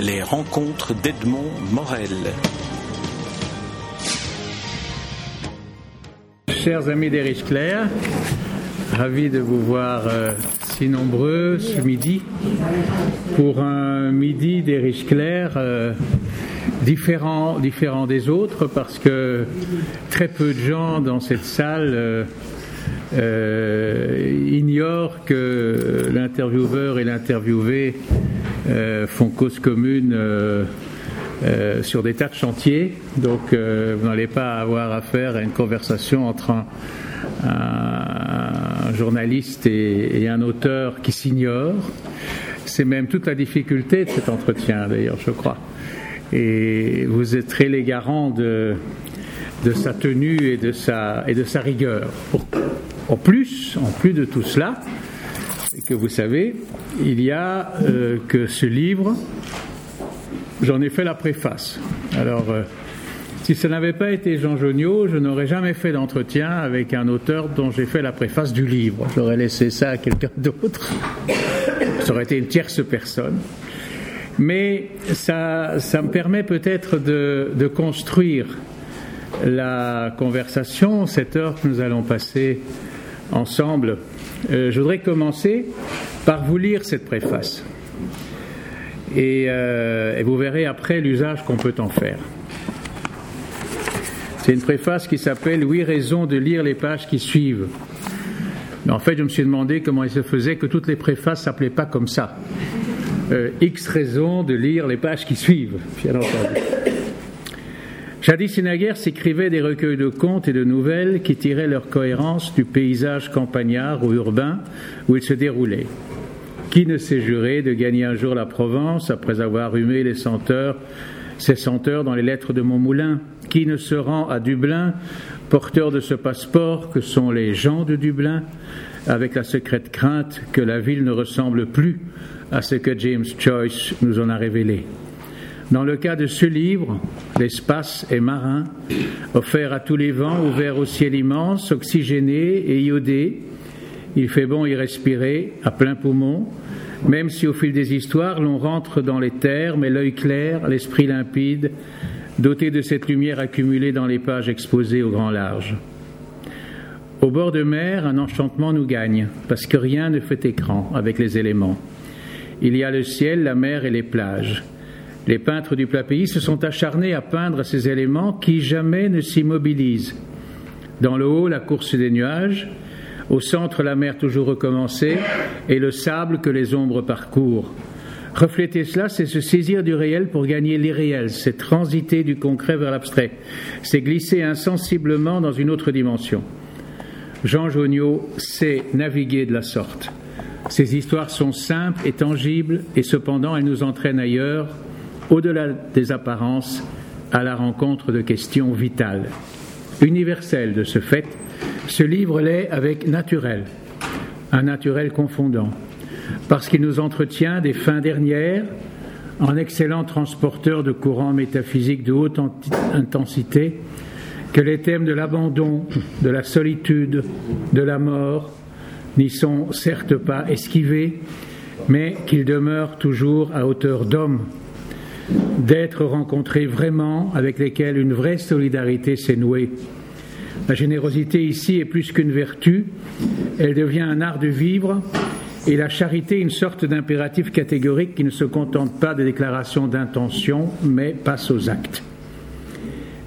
les rencontres d'Edmond Morel. Chers amis d'Erich Clair, ravi de vous voir euh, si nombreux ce midi pour un midi d'Erich Clair euh, différent, des autres parce que très peu de gens dans cette salle euh, ignorent que l'intervieweur et l'interviewé font cause commune euh, euh, sur des tas de chantiers. Donc euh, vous n'allez pas avoir affaire à une conversation entre un, journaliste et, un auteur qui s'ignorent. C'est même toute la difficulté de cet entretien, d'ailleurs, je crois. Et vous êtes très les garants de, de sa tenue et de sa, et de sa rigueur. En plus, en plus de tout cela, que vous savez, il y a euh, que ce livre, j'en ai fait la préface. Alors, euh, si ce n'avait pas été Jean Joniot, je n'aurais jamais fait d'entretien avec un auteur dont j'ai fait la préface du livre. J'aurais laissé ça à quelqu'un d'autre. Ça aurait été une tierce personne. Mais ça, ça me permet peut-être de construire la conversation, cette heure que nous allons passer ensemble. Euh, je voudrais commencer par vous lire cette préface. Et, euh, et vous verrez après l'usage qu'on peut en faire. C'est une préface qui s'appelle Huit raisons de lire les pages qui suivent. En fait, je me suis demandé comment il se faisait que toutes les préfaces s'appelaient pas comme ça. Euh, X raisons de lire les pages qui suivent, bien entendu. Jadis et naguère s'écrivaient des recueils de contes et de nouvelles qui tiraient leur cohérence du paysage campagnard ou urbain où ils se déroulaient. Qui ne s'est juré de gagner un jour la Provence après avoir humé les senteurs, ces senteurs dans les lettres de Montmoulin? Qui ne se rend à Dublin, porteur de ce passeport que sont les gens de Dublin, avec la secrète crainte que la ville ne ressemble plus à ce que James Joyce nous en a révélé? Dans le cas de ce livre, l'espace est marin, offert à tous les vents, ouvert au ciel immense, oxygéné et iodé. Il fait bon y respirer à plein poumon, même si au fil des histoires l'on rentre dans les terres, mais l'œil clair, l'esprit limpide, doté de cette lumière accumulée dans les pages exposées au grand large. Au bord de mer, un enchantement nous gagne, parce que rien ne fait écran avec les éléments. Il y a le ciel, la mer et les plages. Les peintres du plat pays se sont acharnés à peindre ces éléments qui jamais ne s'immobilisent. Dans le haut, la course des nuages, au centre, la mer toujours recommencée et le sable que les ombres parcourent. Refléter cela, c'est se saisir du réel pour gagner l'irréel, c'est transiter du concret vers l'abstrait, c'est glisser insensiblement dans une autre dimension. Jean Joniot sait naviguer de la sorte. Ces histoires sont simples et tangibles, et cependant elles nous entraînent ailleurs, au-delà des apparences, à la rencontre de questions vitales. Universelles de ce fait, ce livre l'est avec naturel, un naturel confondant, parce qu'il nous entretient des fins dernières, en excellent transporteur de courants métaphysiques de haute intensité, que les thèmes de l'abandon, de la solitude, de la mort n'y sont certes pas esquivés, mais qu'ils demeurent toujours à hauteur d'homme d'être rencontrés vraiment, avec lesquels une vraie solidarité s'est nouée. La générosité ici est plus qu'une vertu, elle devient un art de vivre, et la charité une sorte d'impératif catégorique qui ne se contente pas des déclarations d'intention, mais passe aux actes.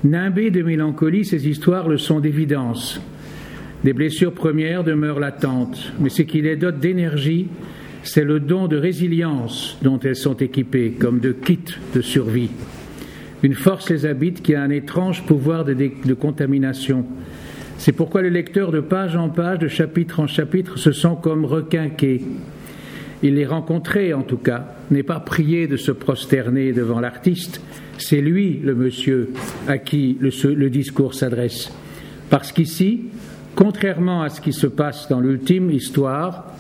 Nimbées de mélancolie, ces histoires le sont d'évidence. Des blessures premières demeurent latentes, mais ce qui les dote d'énergie, c'est le don de résilience dont elles sont équipées, comme de kit de survie. Une force les habite qui a un étrange pouvoir de, contamination. C'est pourquoi le lecteur, de page en page, de chapitre en chapitre, se sent comme requinqué. Il les rencontré, en tout cas, n'est pas prié de se prosterner devant l'artiste, c'est lui, le monsieur, à qui le discours s'adresse. Parce qu'ici, contrairement à ce qui se passe dans l'ultime histoire,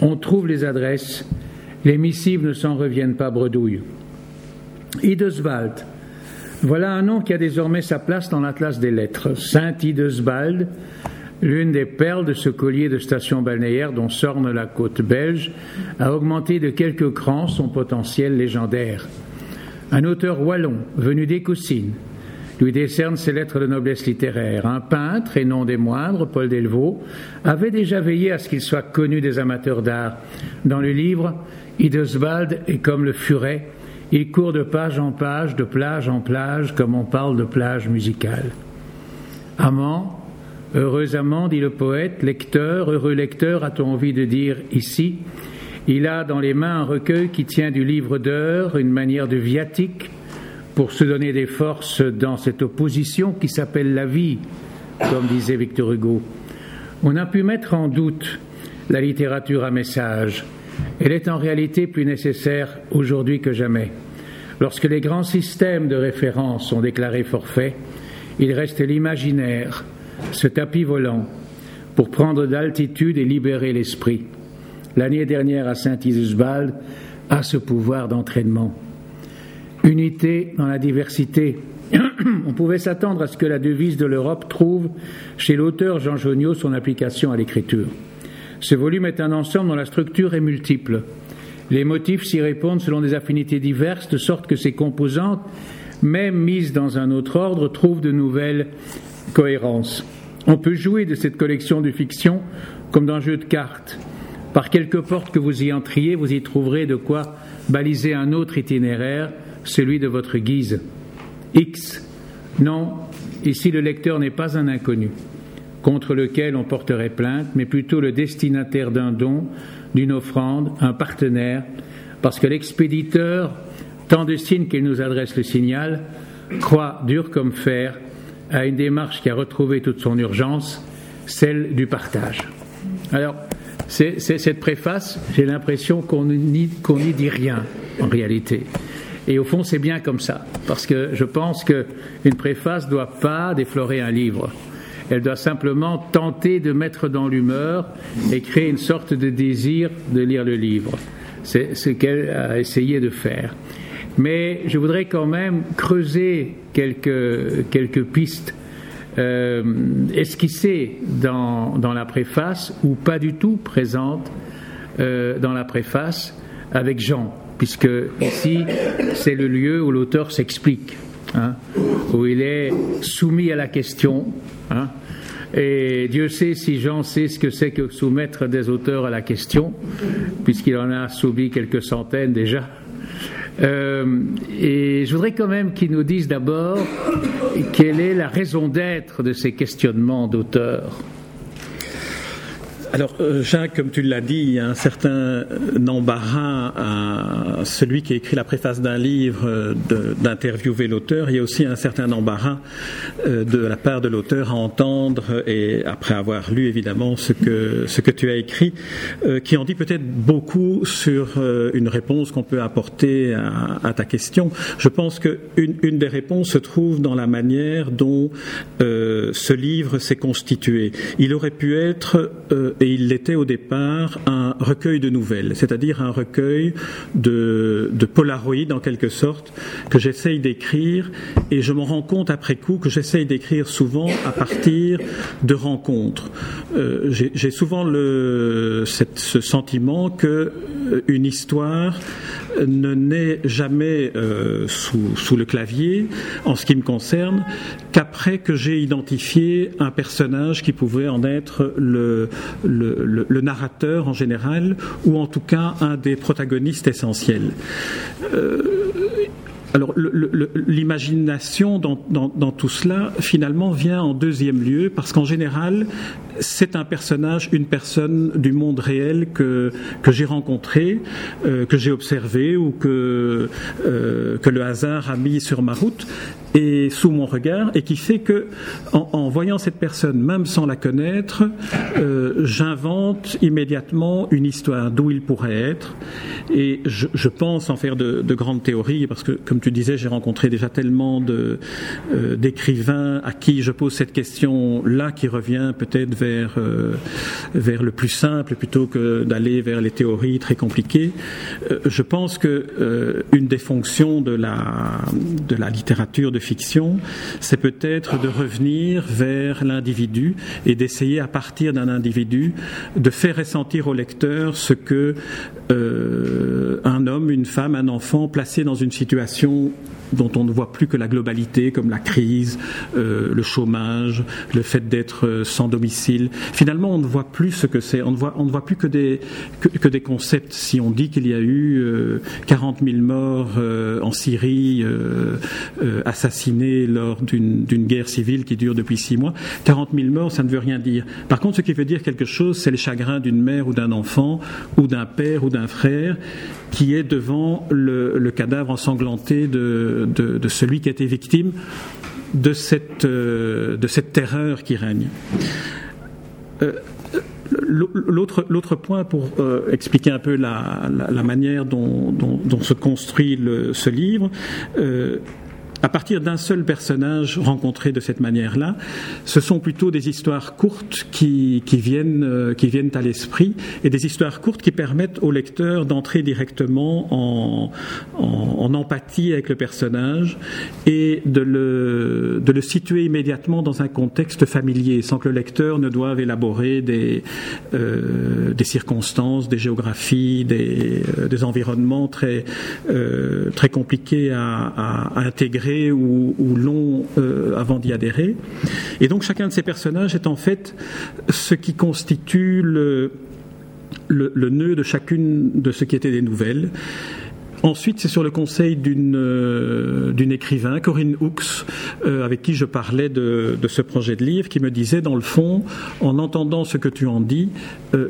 on trouve les adresses, les missives ne s'en reviennent pas bredouille. Ideswald, voilà un nom qui a désormais sa place dans l'Atlas des lettres. Saint Ideswald, l'une des perles de ce collier de station balnéaire dont s'orne la côte belge, a augmenté de quelques crans son potentiel légendaire. Un auteur wallon venu d'Écoussine lui décerne ses lettres de noblesse littéraire. Un peintre, et non des moindres, Paul Delvaux, avait déjà veillé à ce qu'il soit connu des amateurs d'art. Dans le livre, Ideswald est comme le furet, il court de page en page, de plage en plage, comme on parle de plage musicale. Amant, heureux amant, dit le poète, lecteur, heureux lecteur, a-t-on envie de dire ici, il a dans les mains un recueil qui tient du livre d'heures, une manière de viatique, pour se donner des forces dans cette opposition qui s'appelle la vie, comme disait Victor Hugo. On a pu mettre en doute la littérature à message. Elle est en réalité plus nécessaire aujourd'hui que jamais. Lorsque les grands systèmes de référence sont déclarés forfaits, il reste l'imaginaire, ce tapis volant, pour prendre d'altitude et libérer l'esprit. L'année dernière à Saint-Isusbald a ce pouvoir d'entraînement. Unité dans la diversité. On pouvait s'attendre à ce que la devise de l'Europe trouve chez l'auteur Jean Joniot son application à l'écriture. Ce volume est un ensemble dont la structure est multiple. Les motifs s'y répondent selon des affinités diverses, de sorte que ces composantes, même mises dans un autre ordre, trouvent de nouvelles cohérences. On peut jouer de cette collection de fiction comme d'un jeu de cartes. Par quelque porte que vous y entriez, vous y trouverez de quoi baliser un autre itinéraire celui de votre guise. X. Non, ici le lecteur n'est pas un inconnu contre lequel on porterait plainte, mais plutôt le destinataire d'un don, d'une offrande, un partenaire, parce que l'expéditeur, tant de signes qu'il nous adresse le signal, croit dur comme fer à une démarche qui a retrouvé toute son urgence, celle du partage. Alors, cette préface, j'ai l'impression qu'on n'y dit rien en réalité. Et au fond, c'est bien comme ça, parce que je pense qu'une préface ne doit pas déflorer un livre. Elle doit simplement tenter de mettre dans l'humeur et créer une sorte de désir de lire le livre. C'est ce qu'elle a essayé de faire. Mais je voudrais quand même creuser quelques, pistes euh, esquissées dans, dans, la préface ou pas du tout présentes euh, dans la préface avec Jean puisque ici, c'est le lieu où l'auteur s'explique, hein, où il est soumis à la question. Hein, et Dieu sait si Jean sait ce que c'est que soumettre des auteurs à la question, puisqu'il en a soumis quelques centaines déjà. Euh, et je voudrais quand même qu'il nous dise d'abord quelle est la raison d'être de ces questionnements d'auteurs. Alors, euh, Jacques, comme tu l'as dit, il y a un certain euh, embarras à celui qui écrit la préface d'un livre euh, d'interviewer l'auteur. Il y a aussi un certain embarras de la part de l'auteur à entendre, et après avoir lu évidemment ce que, ce que tu as écrit, qui en dit peut-être beaucoup sur une réponse qu'on peut apporter à, ta question. Je pense qu'une une des réponses se trouve dans la manière dont ce livre s'est constitué. Il aurait pu être et il l'était au départ, un recueil de nouvelles, c'est-à-dire un recueil de, de polaroïdes en quelque sorte, que j'essaye d'écrire, et je m'en rends compte après coup que j'essaye d'écrire souvent à partir de rencontres. Euh, J'ai souvent le, ce sentiment que une histoire ne naît jamais euh, sous, le clavier, en ce qui me concerne, qu'après que j'ai identifié un personnage qui pouvait en être le, narrateur en général, ou en tout cas un des protagonistes essentiels. Euh, alors l'imagination dans, dans, tout cela finalement vient en deuxième lieu parce qu'en général c'est un personnage, une personne du monde réel que, que j'ai rencontré, euh, que j'ai observé ou que, euh, que le hasard a mis sur ma route et sous mon regard et qui fait que en, en voyant cette personne, même sans la connaître, euh, j'invente immédiatement une histoire d'où il pourrait être. Et je, je pense en faire de, de, grandes théories parce que comme tu disais, j'ai rencontré déjà tellement euh, d'écrivains à qui je pose cette question là qui revient peut-être vers euh, vers le plus simple plutôt que d'aller vers les théories très compliquées. Euh, je pense que une des fonctions de la, de la littérature de fiction, c'est peut-être de revenir vers l'individu et d'essayer à partir d'un individu de faire ressentir au lecteur ce que un homme, une femme, un enfant placé dans une situation dont on ne voit plus que la globalité, comme la crise, euh, le chômage, le fait d'être euh, sans domicile. Finalement, on ne voit plus ce que c'est. On ne voit, on ne voit plus que des, que, des concepts. Si on dit qu'il y a eu 40 000 morts en Syrie, assassinés lors d'une guerre civile qui dure depuis six mois, 40 000 morts, ça ne veut rien dire. Par contre, ce qui veut dire quelque chose, c'est le chagrin d'une mère ou d'un enfant, ou d'un père ou d'un frère, qui est devant le, cadavre ensanglanté de, celui qui a été victime de cette, euh, terreur qui règne. Euh, l'autre point pour euh, expliquer un peu la, manière dont, se construit ce livre, à partir d'un seul personnage rencontré de cette manière-là, ce sont plutôt des histoires courtes qui, viennent, euh, qui viennent à l'esprit et des histoires courtes qui permettent au lecteur d'entrer directement en, empathie avec le personnage et de le, de le situer immédiatement dans un contexte familier sans que le lecteur ne doive élaborer des, euh, des circonstances, des géographies, des, euh, des environnements très, très compliqués à intégrer ou, long euh, avant d'y adhérer. Et donc chacun de ces personnages est en fait ce qui constitue le, le, nœud de chacune de ce qui était des nouvelles. Ensuite, c'est sur le conseil d'une euh, écrivain, Corinne Hooks, euh, avec qui je parlais de, ce projet de livre, qui me disait, dans le fond, en entendant ce que tu en dis,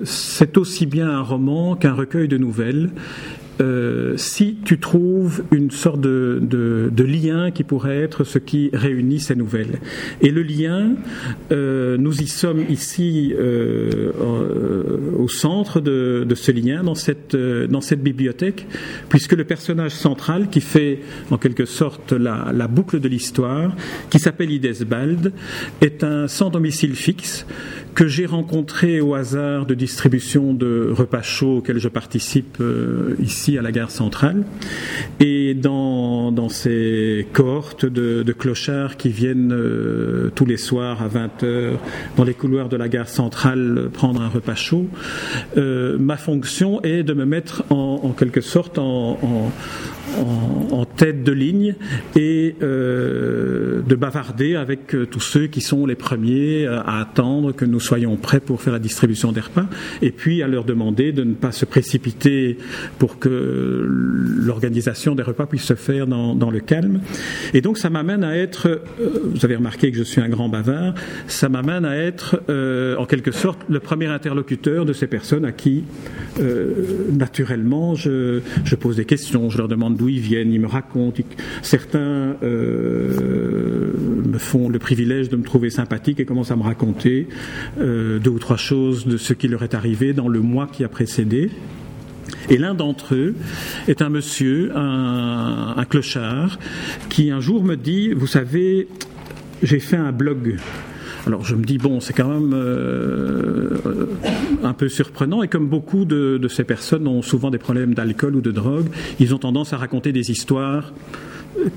c'est aussi bien un roman qu'un recueil de nouvelles. Euh, si tu trouves une sorte de, lien qui pourrait être ce qui réunit ces nouvelles. Et le lien, euh, nous y sommes ici euh, au centre de, ce lien, dans cette, bibliothèque, puisque le personnage central qui fait en quelque sorte la, la boucle de l'histoire, qui s'appelle Idesbald, est un sans domicile fixe que j'ai rencontré au hasard de distribution de repas chauds auxquels je participe euh, ici à la gare centrale. Et dans, dans ces cohortes de, clochards qui viennent euh, tous les soirs à 20h dans les couloirs de la gare centrale prendre un repas chaud, euh, ma fonction est de me mettre en, quelque sorte en en, tête de ligne et euh, de bavarder avec euh, tous ceux qui sont les premiers euh, à attendre que nous soyons prêts pour faire la distribution des repas et puis à leur demander de ne pas se précipiter pour que l'organisation des repas puisse se faire dans, le calme. Et donc ça m'amène à être, vous avez remarqué que je suis un grand bavard, ça m'amène à être en quelque sorte le premier interlocuteur de ces personnes à qui naturellement je pose des questions, je leur demande d'où ils viennent, ils me racontent. Certains euh, me font le privilège de me trouver sympathique et commencent à me raconter euh, deux ou trois choses de ce qui leur est arrivé dans le mois qui a précédé. Et l'un d'entre eux est un monsieur, un, un, clochard, qui un jour me dit, vous savez, j'ai fait un blog alors je me dis, bon, c'est quand même euh, un peu surprenant, et comme beaucoup de, ces personnes ont souvent des problèmes d'alcool ou de drogue, ils ont tendance à raconter des histoires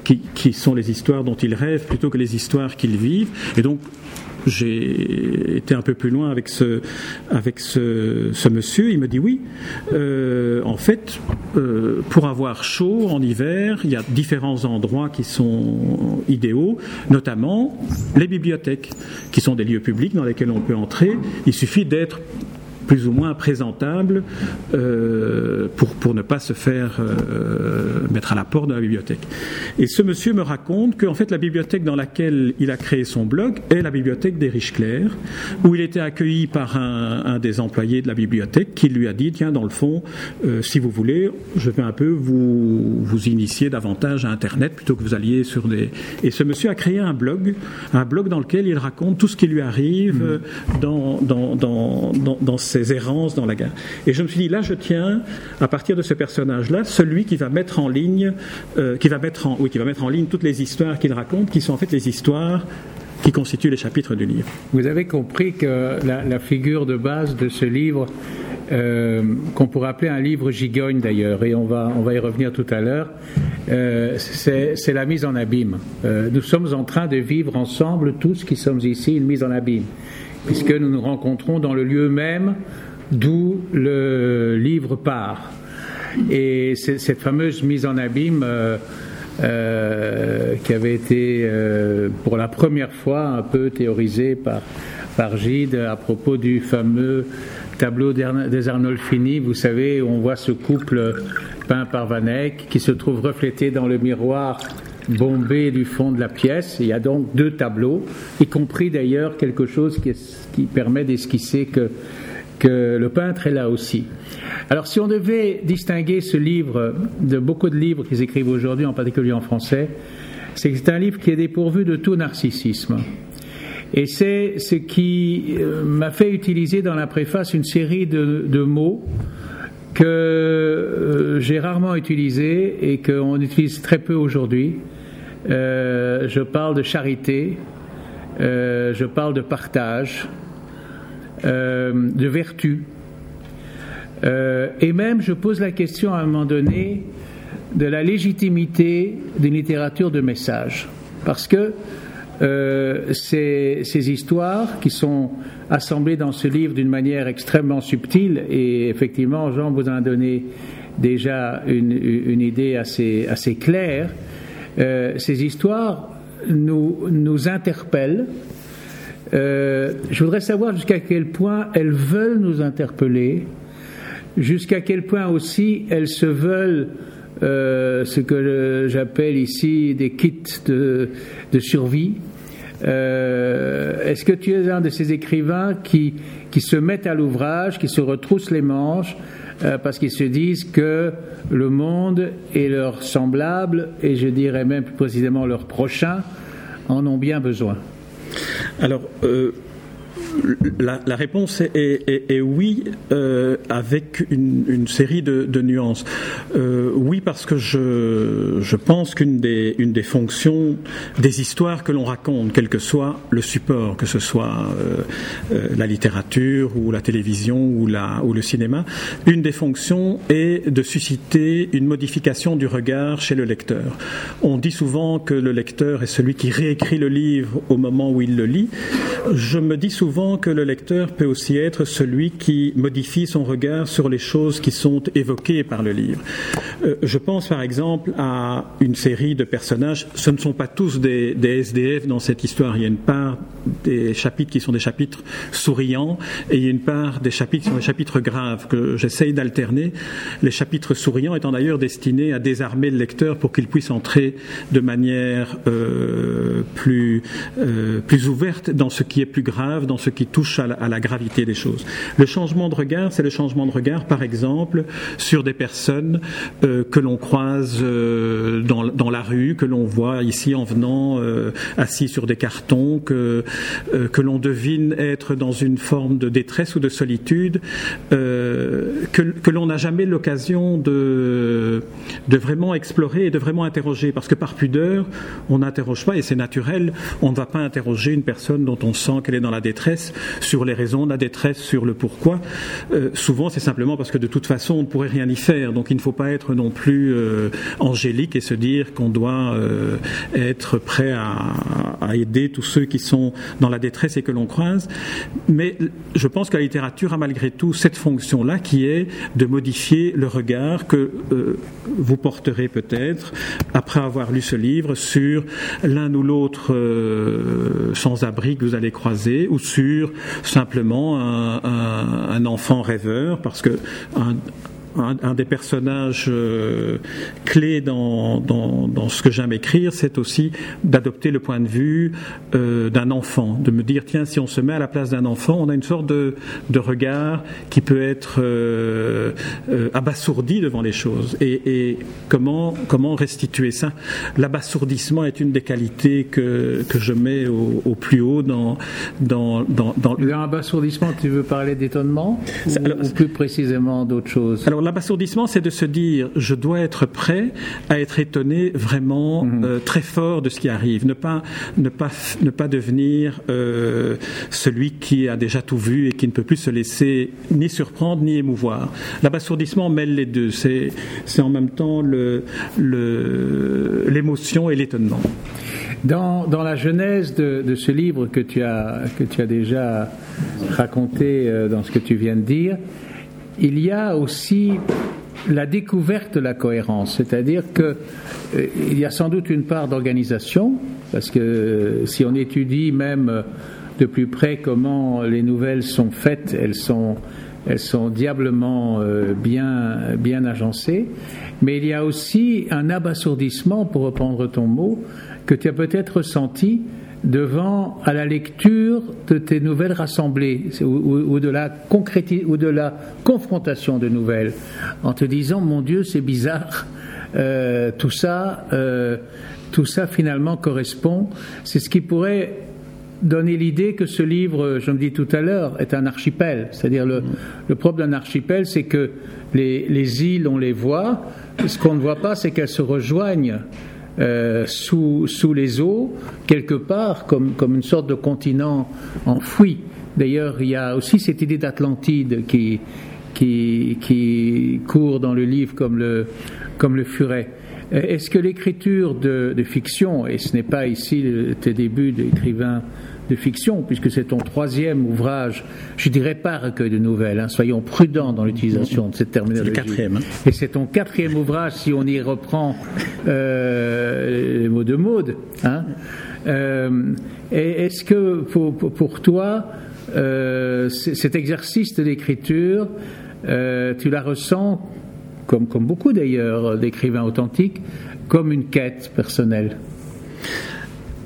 qui, qui, sont les histoires dont ils rêvent plutôt que les histoires qu'ils vivent. Et donc, j'ai été un peu plus loin avec ce, avec ce, monsieur. Il me dit oui. Euh, en fait, euh, pour avoir chaud en hiver, il y a différents endroits qui sont idéaux, notamment les bibliothèques, qui sont des lieux publics dans lesquels on peut entrer. Il suffit d'être plus ou moins présentable euh, pour, pour ne pas se faire euh, mettre à la porte de la bibliothèque. Et ce monsieur me raconte qu'en fait la bibliothèque dans laquelle il a créé son blog est la bibliothèque des Riches Clairs, où il était accueilli par un, un, des employés de la bibliothèque qui lui a dit tiens dans le fond euh, si vous voulez je vais un peu vous vous initier davantage à Internet plutôt que vous alliez sur des et ce monsieur a créé un blog un blog dans lequel il raconte tout ce qui lui arrive mmh. dans, dans, dans, dans, dans ses errances dans la gare. Et je me suis dit, là, je tiens, à partir de ce personnage-là, celui qui va mettre en ligne, euh, qui va mettre oui, qui va mettre en ligne toutes les histoires qu'il raconte, qui sont en fait les histoires qui constituent les chapitres du livre. Vous avez compris que la, figure de base de ce livre, euh, qu'on pourrait appeler un livre gigogne d'ailleurs, et on va, on va y revenir tout à l'heure, euh, c'est la mise en abîme. nous sommes en train de vivre ensemble, tous qui sommes ici, une mise en abîme puisque nous nous rencontrons dans le lieu même d'où le livre part. Et cette fameuse mise en abîme qui avait été pour la première fois un peu théorisée par, par Gide à propos du fameux tableau des Arnolfini, vous savez, on voit ce couple peint par Van Eyck qui se trouve reflété dans le miroir bombé du fond de la pièce. Il y a donc deux tableaux, y compris d'ailleurs quelque chose qui, permet d'esquisser que, que le peintre est là aussi. Alors si on devait distinguer ce livre de beaucoup de livres qu'ils écrivent aujourd'hui, en particulier en français, c'est que c'est un livre qui est dépourvu de tout narcissisme. Et c'est ce qui euh, m'a fait utiliser dans la préface une série de, mots que euh, j'ai rarement utilisés et qu'on utilise très peu aujourd'hui. Euh, je parle de charité, je parle de partage, de vertu. et même, je pose la question à un moment donné de la légitimité d'une littérature de message. Parce que euh, ces, histoires qui sont assemblées dans ce livre d'une manière extrêmement subtile et effectivement Jean vous en a donné déjà une, idée assez claire. Euh, ces histoires nous, nous interpellent. Euh, je voudrais savoir jusqu'à quel point elles veulent nous interpeller, jusqu'à quel point aussi elles se veulent euh, ce que j'appelle ici des kits de, survie. Euh, est-ce que tu es un de ces écrivains qui, qui se mettent à l'ouvrage, qui se retroussent les manches, euh, parce qu'ils se disent que le monde et leurs semblables, et je dirais même plus précisément leurs prochains, en ont bien besoin. Alors, la, réponse est, oui, euh, avec une, série de, nuances. Euh, oui, parce que je, je pense qu'une des, une des fonctions des histoires que l'on raconte, quel que soit le support, que ce soit euh, la littérature ou la télévision ou, la, ou le cinéma, une des fonctions est de susciter une modification du regard chez le lecteur. On dit souvent que le lecteur est celui qui réécrit le livre au moment où il le lit. Je me dis souvent que le lecteur peut aussi être celui qui modifie son regard sur les choses qui sont évoquées par le livre. Euh, je pense par exemple à une série de personnages, ce ne sont pas tous des, SDF dans cette histoire, il y a une part des chapitres qui sont des chapitres souriants et il y a une part des chapitres qui sont des chapitres graves que j'essaye d'alterner, les chapitres souriants étant d'ailleurs destinés à désarmer le lecteur pour qu'il puisse entrer de manière euh, plus, euh, plus ouverte dans ce qui est plus grave, dans ce qui touche à la, gravité des choses. Le changement de regard, c'est le changement de regard, par exemple, sur des personnes euh, que l'on croise euh, dans, la rue, que l'on voit ici en venant euh, assis sur des cartons, que, que l'on devine être dans une forme de détresse ou de solitude, que, que l'on n'a jamais l'occasion de, de vraiment explorer et de vraiment interroger. Parce que par pudeur, on n'interroge pas, et c'est naturel, on ne va pas interroger une personne dont on sent qu'elle est dans la détresse sur les raisons de la détresse, sur le pourquoi. Euh, souvent, c'est simplement parce que de toute façon, on ne pourrait rien y faire. Donc, il ne faut pas être non plus euh, angélique et se dire qu'on doit euh, être prêt à, aider tous ceux qui sont dans la détresse et que l'on croise. Mais je pense que la littérature a malgré tout cette fonction-là qui est de modifier le regard que vous porterez peut-être après avoir lu ce livre sur l'un ou l'autre sans-abri que vous allez croiser ou sur simplement un, enfant rêveur, parce que des personnages euh, clés dans, dans, ce que j'aime écrire, c'est aussi d'adopter le point de vue euh, d'un enfant, de me dire, tiens, si on se met à la place d'un enfant, on a une sorte de, de regard qui peut être euh, abasourdi devant les choses. Et, comment, comment restituer ça? L'abasourdissement est une des qualités que, que je mets au, plus haut dans... dans, dans, dans... L'abasourdissement, tu veux parler d'étonnement? Ou, plus précisément d'autre chose l'abasourdissement, c'est de se dire, je dois être prêt à être étonné vraiment mhm. euh, très fort de ce qui arrive, ne pas ne pas ne pas devenir euh, celui qui a déjà tout vu et qui ne peut plus se laisser ni surprendre ni émouvoir. L'abasourdissement mêle les deux. C'est c'est en même temps le l'émotion et l'étonnement. Dans, dans, la genèse de, de, ce livre que tu as, que tu as déjà raconté euh, dans ce que tu viens de dire, il y a aussi la découverte de la cohérence, c'est-à-dire que euh, il y a sans doute une part d'organisation, parce que si on étudie même de plus près comment les nouvelles sont faites, elles sont, diablement euh, bien, bien agencées, mais il y a aussi un abasourdissement, pour reprendre ton mot, que tu as peut-être ressenti devant à la lecture de tes nouvelles rassemblées ou, de la confrontation de nouvelles en te disant mon Dieu c'est bizarre euh, tout ça euh, tout ça finalement correspond c'est ce qui pourrait donner l'idée que ce livre, je me dis tout à l'heure, est un archipel. C'est-à-dire le, le problème d'un archipel, c'est que les, les, îles, on les voit. Ce qu'on ne voit pas, c'est qu'elles se rejoignent euh, sous, sous, les eaux, quelque part, comme, comme, une sorte de continent enfoui. D'ailleurs, il y a aussi cette idée d'Atlantide qui, qui, qui, court dans le livre comme le, comme le furet. Est-ce que l'écriture de, de, fiction, et ce n'est pas ici tes débuts d'écrivain de fiction, puisque c'est ton troisième ouvrage, je dirais pas recueil de nouvelles, hein, soyons prudents dans l'utilisation de cette terminologie. le quatrième. Hein. Et c'est ton quatrième ouvrage, si on y reprend euh, les mots de Maude. Hein. Euh, Est-ce que pour, pour toi, euh, cet exercice de l'écriture, tu la ressens, comme, comme beaucoup d'ailleurs d'écrivains authentiques, comme une quête personnelle?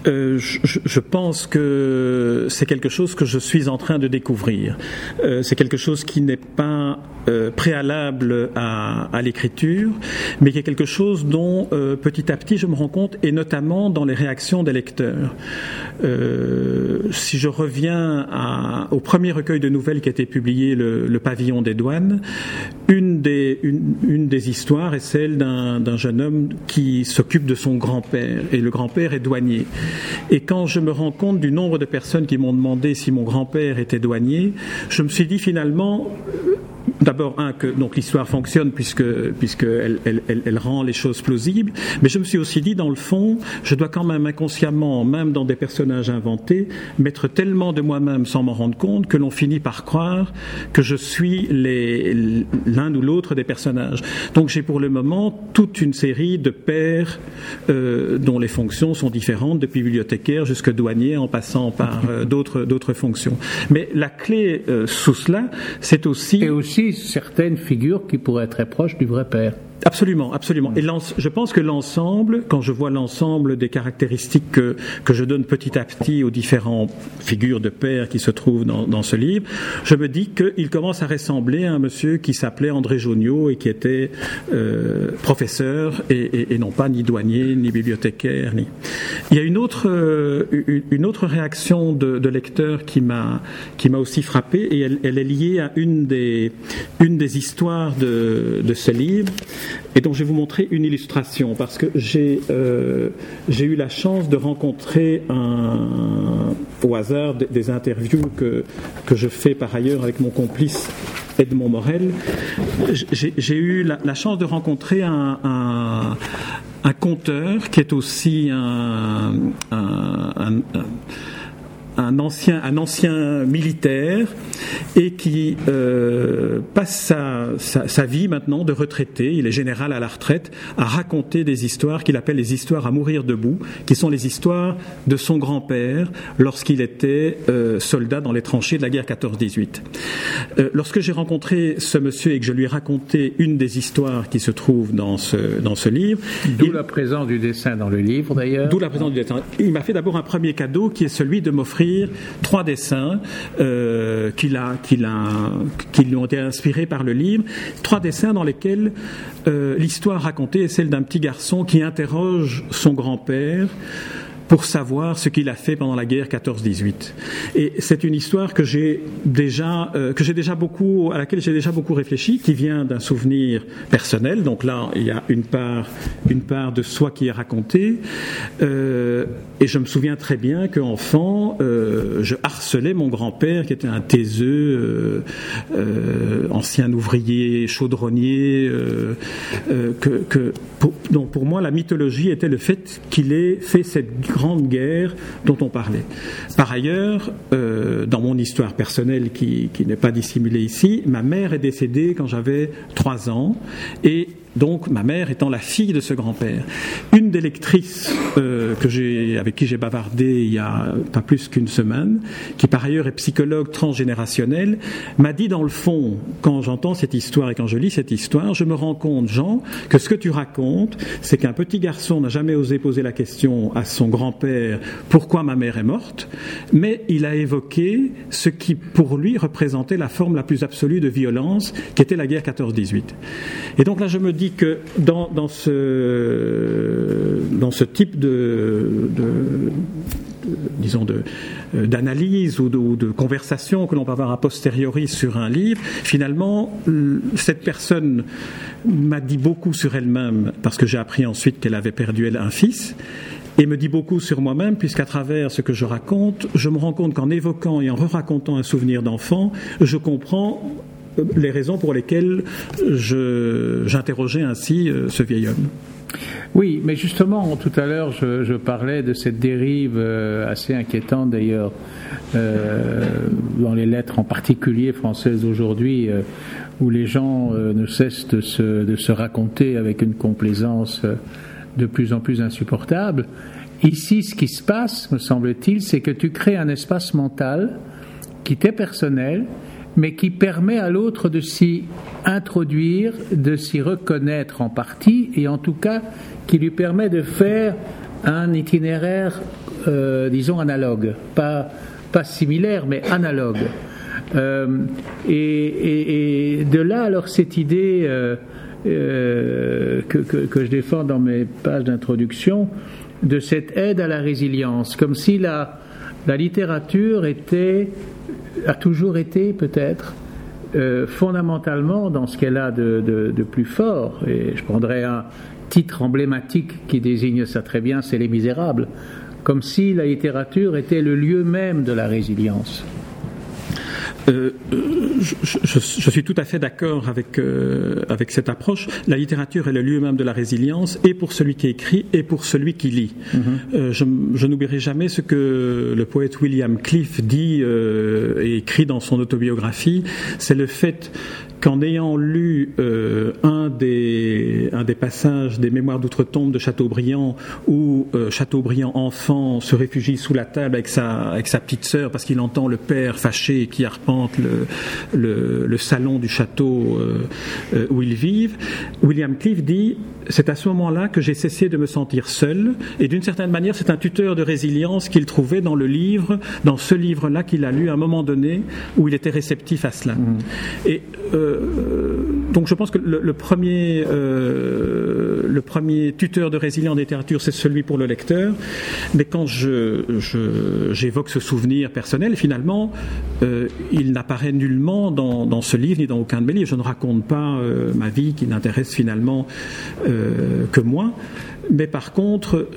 Euh, je, pense que c'est quelque chose que je suis en train de découvrir. Euh, c'est quelque chose qui n'est pas euh, préalable à, l'écriture, mais qui est quelque chose dont petit à petit je me rends compte, et notamment dans les réactions des lecteurs. Si je reviens au premier recueil de nouvelles qui a été publié, le, Pavillon des douanes, une des histoires est celle d'un jeune homme qui s'occupe de son grand-père, et le grand-père est douanier. Et quand je me rends compte du nombre de personnes qui m'ont demandé si mon grand-père était douanier, je me suis dit finalement, d'abord un que donc l'histoire fonctionne puisque puisque elle, elle, elle, rend les choses plausibles, mais je me suis aussi dit dans le fond, je dois quand même inconsciemment, même dans des personnages inventés, mettre tellement de moi-même sans m'en rendre compte que l'on finit par croire que je suis l'un ou l'autre des personnages. Donc j'ai pour le moment toute une série de pères euh, dont les fonctions sont différentes, depuis bibliothécaire jusque douanier, en passant par euh, d'autres d'autres fonctions. Mais la clé euh, sous cela, c'est aussi certaines figures qui pourraient être proches du vrai père. Absolument, absolument. Et je pense que l'ensemble, quand je vois l'ensemble des caractéristiques que, que, je donne petit à petit aux différentes figures de père qui se trouvent dans, ce livre, je me dis qu'il commence à ressembler à un monsieur qui s'appelait André Joniot et qui était euh, professeur et, non pas ni douanier, ni bibliothécaire. Il y a une autre, euh, une autre réaction de, de lecteur qui m'a aussi frappé et elle, elle, est liée à une des, une des histoires de, de ce livre et donc je vais vous montrer une illustration parce que j'ai euh, eu la chance de rencontrer au hasard des, interviews que, que je fais par ailleurs avec mon complice Edmond Morel. J'ai eu la, chance de rencontrer un, conteur qui est aussi un un ancien, un ancien militaire et qui euh, passe sa, sa, sa, vie maintenant de retraité, il est général à la retraite, à raconter des histoires qu'il appelle les histoires à mourir debout, qui sont les histoires de son grand-père lorsqu'il était euh, soldat dans les tranchées de la guerre 14-18. Euh, lorsque j'ai rencontré ce monsieur et que je lui ai raconté une des histoires qui se trouvent dans ce, dans ce livre... D'où la présence du dessin dans le livre d'ailleurs. D'où la présence du dessin. Il m'a fait d'abord un premier cadeau qui est celui de m'offrir trois dessins euh, qui lui ont été inspirés par le livre, trois dessins dans lesquels euh, l'histoire racontée est celle d'un petit garçon qui interroge son grand-père pour savoir ce qu'il a fait pendant la guerre 14-18. Et c'est une histoire que j'ai déjà, euh, que j'ai déjà beaucoup, à laquelle j'ai déjà beaucoup réfléchi, qui vient d'un souvenir personnel. Donc là, il y a une part, une part de soi qui est racontée. Euh, et je me souviens très bien qu'enfant, euh, je harcelais mon grand-père, qui était un taiseux, ancien ouvrier chaudronnier, que, donc pour moi, la mythologie était le fait qu'il ait fait cette grande guerre dont on parlait. Par ailleurs, euh, dans mon histoire personnelle qui, qui n'est pas dissimulée ici, ma mère est décédée quand j'avais trois ans et donc ma mère étant la fille de ce grand-père. Une des lectrices euh, que avec qui j'ai bavardé il y a pas plus qu'une semaine, qui par ailleurs est psychologue transgénérationnel, m'a dit dans le fond, quand j'entends cette histoire et quand je lis cette histoire, je me rends compte, Jean, que ce que tu racontes, c'est qu'un petit garçon n'a jamais osé poser la question à son grand-père pourquoi ma mère est morte, mais il a évoqué ce qui pour lui représentait la forme la plus absolue de violence, qui était la guerre 14-18. Et donc là, je me dis que dans, ce, dans ce type de, disons de d'analyse ou de, de, conversation que l'on peut avoir a posteriori sur un livre, finalement, cette personne m'a dit beaucoup sur elle-même parce que j'ai appris ensuite qu'elle avait perdu elle un fils et me dit beaucoup sur moi-même, puisqu'à travers ce que je raconte, je me rends compte qu'en évoquant et en re-racontant un souvenir d'enfant, je comprends les raisons pour lesquelles j'interrogeais ainsi euh, ce vieil homme. Oui, mais justement, tout à l'heure, je, parlais de cette dérive euh, assez inquiétante d'ailleurs, euh, dans les lettres en particulier françaises aujourd'hui, où les gens ne cessent de se, de se, raconter avec une complaisance de plus en plus insupportable. Ici, ce qui se passe, me semble-t-il, c'est que tu crées un espace mental qui t'est personnel, mais qui permet à l'autre de s'y introduire, de s'y reconnaître en partie, et en tout cas qui lui permet de faire un itinéraire, euh, disons, analogue, pas, pas similaire, mais analogue. Euh, et, de là, alors, cette idée euh, que, que, je défends dans mes pages d'introduction, de cette aide à la résilience, comme si la, la littérature a toujours été peut-être euh, fondamentalement dans ce qu'elle a de, plus fort. Et je prendrais un titre emblématique qui désigne ça très bien, c'est Les Misérables, comme si la littérature était le lieu même de la résilience. Euh, je, suis tout à fait d'accord avec, euh, avec cette approche. La littérature est le lieu même de la résilience, et pour celui qui écrit, et pour celui qui lit. Mm-hmm. Euh, je, je n'oublierai jamais ce que le poète William Cliff dit et écrit dans son autobiographie, c'est le fait qu'en ayant lu euh, un, des, un des passages des Mémoires d'outre-tombe de Chateaubriand, où euh, Chateaubriand enfant se réfugie sous la table avec sa, avec sa petite sœur parce qu'il entend le père fâché qui arpente le, le, le salon du château euh, où ils vivent, William Cliff dit c'est à ce moment-là que j'ai cessé de me sentir seul, et d'une certaine manière, c'est un tuteur de résilience qu'il trouvait dans le livre, dans ce livre-là qu'il a lu à un moment donné, où il était réceptif à cela. Mmh. Et euh, donc je pense que le, premier, euh, le premier tuteur de résilience en littérature, c'est celui pour le lecteur. Mais quand je, j'évoque ce souvenir personnel, finalement, euh, il n'apparaît nullement dans, dans, ce livre ni dans aucun de mes livres. Je ne raconte pas ma vie qui n'intéresse finalement que moi. Mais par contre,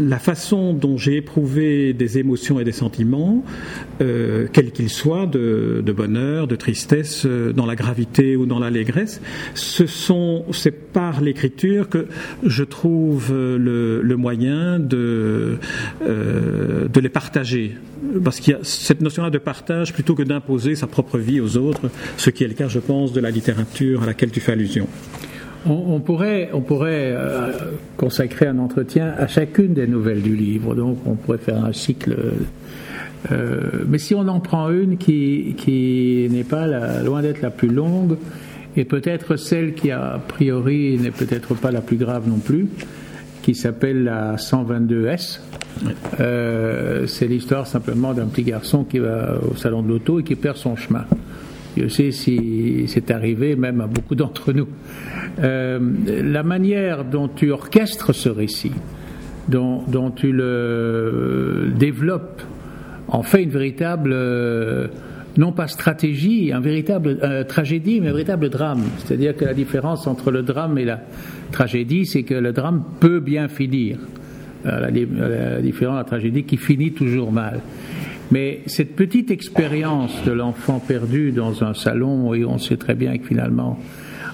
la façon dont j'ai éprouvé des émotions et des sentiments, euh, quels qu'ils soient, de, bonheur, de tristesse, euh, dans la gravité ou dans l'allégresse, ce sont, c'est par l'écriture que je trouve le, moyen de, euh, de les partager. Parce qu'il y a cette notion-là de partage plutôt que d'imposer sa propre vie aux autres, ce qui est le cas, je pense, de la littérature à laquelle tu fais allusion. On, pourrait, on pourrait euh, consacrer un entretien à chacune des nouvelles du livre, donc on pourrait faire un cycle. Euh, mais si on en prend une qui, qui n'est pas loin d'être la plus longue, et peut-être celle qui a priori n'est peut-être pas la plus grave non plus, qui s'appelle la 122S. Euh, c'est l'histoire simplement d'un petit garçon qui va au salon de l'auto et qui perd son chemin. Je sais si c'est arrivé même à beaucoup d'entre nous. Euh, la manière dont tu orchestres ce récit, dont, tu le développes, en fait une véritable, euh, non pas stratégie, un véritable euh, tragédie, mais un véritable drame. C'est-à-dire que la différence entre le drame et la tragédie, c'est que le drame peut bien finir. La, la différence, la tragédie qui finit toujours mal. Mais cette petite expérience de l'enfant perdu dans un salon, et on sait très bien que finalement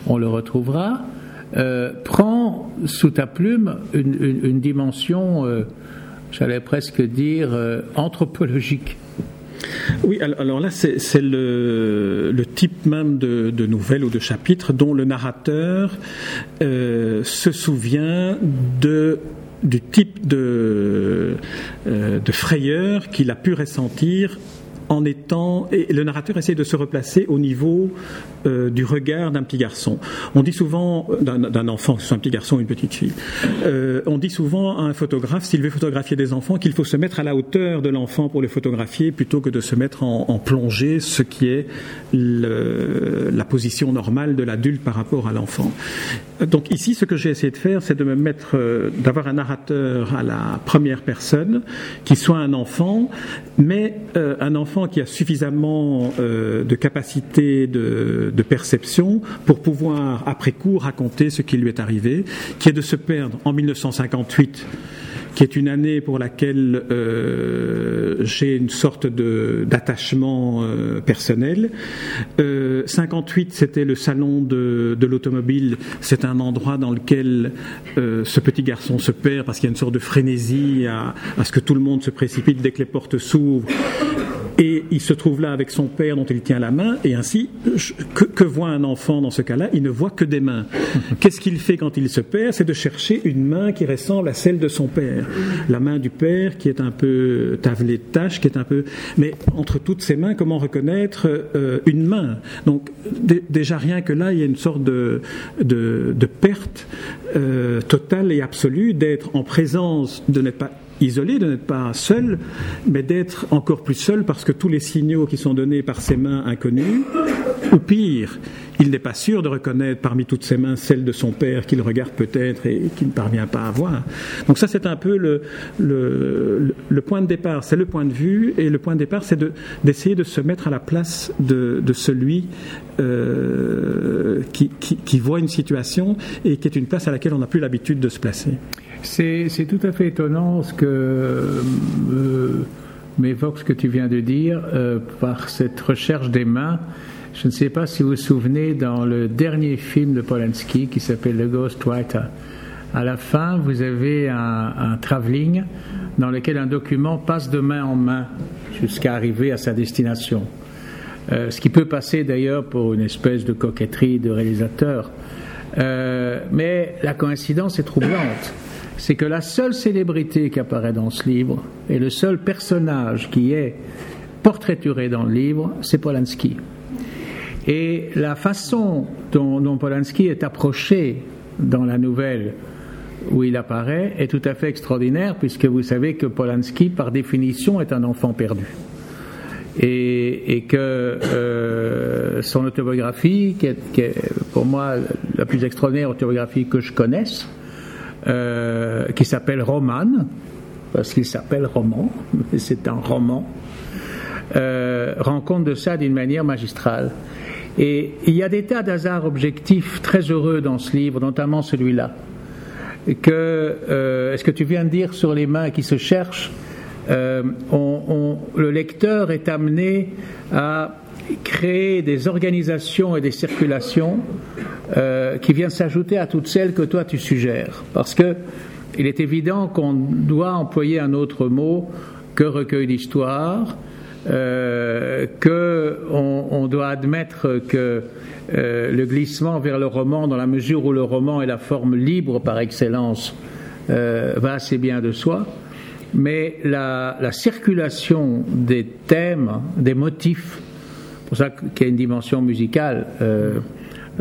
on le retrouvera, prend sous ta plume une, dimension, j'allais presque dire, anthropologique. Oui, alors là, c'est le, type même de, de, nouvelle ou de chapitre dont le narrateur se souvient de du type de, euh, de frayeur qu'il a pu ressentir en étant et le narrateur essaie de se replacer au niveau euh, du regard d'un petit garçon. On dit souvent euh, d'un enfant, que ce soit un petit garçon ou une petite fille. Euh, on dit souvent à un photographe, s'il veut photographier des enfants, qu'il faut se mettre à la hauteur de l'enfant pour le photographier, plutôt que de se mettre en, en plongée, ce qui est la position normale de l'adulte par rapport à l'enfant. Donc ici, ce que j'ai essayé de faire, c'est de me mettre, d'avoir un narrateur à la première personne, qui soit un enfant, mais un enfant qui a suffisamment euh, de capacité de, perception pour pouvoir, après coup, raconter ce qui lui est arrivé, qui est de se perdre en 1958 qui est une année pour laquelle euh, j'ai une sorte d'attachement euh, personnel. 58, c'était le salon de, l'automobile. C'est un endroit dans lequel ce petit garçon se perd parce qu'il y a une sorte de frénésie à, à ce que tout le monde se précipite dès que les portes s'ouvrent. Et il se trouve là avec son père dont il tient la main, et ainsi, que, voit un enfant dans ce cas-là? Il ne voit que des mains. Qu'est-ce qu'il fait quand il se perd? C'est de chercher une main qui ressemble à celle de son père. La main du père qui est un peu tavelée de taches, qui est un peu... Mais entre toutes ces mains, comment reconnaître euh, une main? Donc déjà rien que là, il y a une sorte de, de, perte euh, totale et absolue d'être en présence, de n'être pas isolé, de n'être pas seul, mais d'être encore plus seul parce que tous les signaux qui sont donnés par ses mains inconnues, ou pire, il n'est pas sûr de reconnaître parmi toutes ses mains celle de son père qu'il regarde peut-être et qu'il ne parvient pas à voir. Donc ça, c'est un peu le, le, point de départ, c'est le point de vue, et le point de départ, c'est d'essayer de, se mettre à la place de, celui euh, qui, qui voit une situation et qui est une place à laquelle on n'a plus l'habitude de se placer. C'est tout à fait étonnant ce que euh, m'évoque ce que tu viens de dire euh, par cette recherche des mains. Je ne sais pas si vous vous souvenez dans le dernier film de Polanski qui s'appelle The Ghostwriter. À la fin, vous avez un, un travelling dans lequel un document passe de main en main jusqu'à arriver à sa destination. Euh, ce qui peut passer d'ailleurs pour une espèce de coquetterie de réalisateur. Euh, mais la coïncidence est troublante c'est que la seule célébrité qui apparaît dans ce livre et le seul personnage qui est portraituré dans le livre, c'est Polanski. Et la façon dont, Polanski est approché dans la nouvelle où il apparaît est tout à fait extraordinaire puisque vous savez que Polanski, par définition, est un enfant perdu. Et, que euh, son autobiographie, qui est, pour moi la plus extraordinaire autobiographie que je connaisse, euh, qui s'appelle Roman, parce qu'il s'appelle roman, mais c'est un roman, euh, rend compte de ça d'une manière magistrale. Et il y a des tas d'hasards objectifs très heureux dans ce livre, notamment celui-là. Que, euh, ce que tu viens de dire sur les mains qui se cherchent, euh, le lecteur est amené à créer des organisations et des circulations euh, qui viennent s'ajouter à toutes celles que toi tu suggères. Parce que il est évident qu'on doit employer un autre mot que recueil d'histoire, euh, qu'on on doit admettre que euh, le glissement vers le roman, dans la mesure où le roman est la forme libre par excellence, euh, va assez bien de soi, mais la circulation des thèmes, des motifs, pour ça qu'il y a une dimension musicale euh,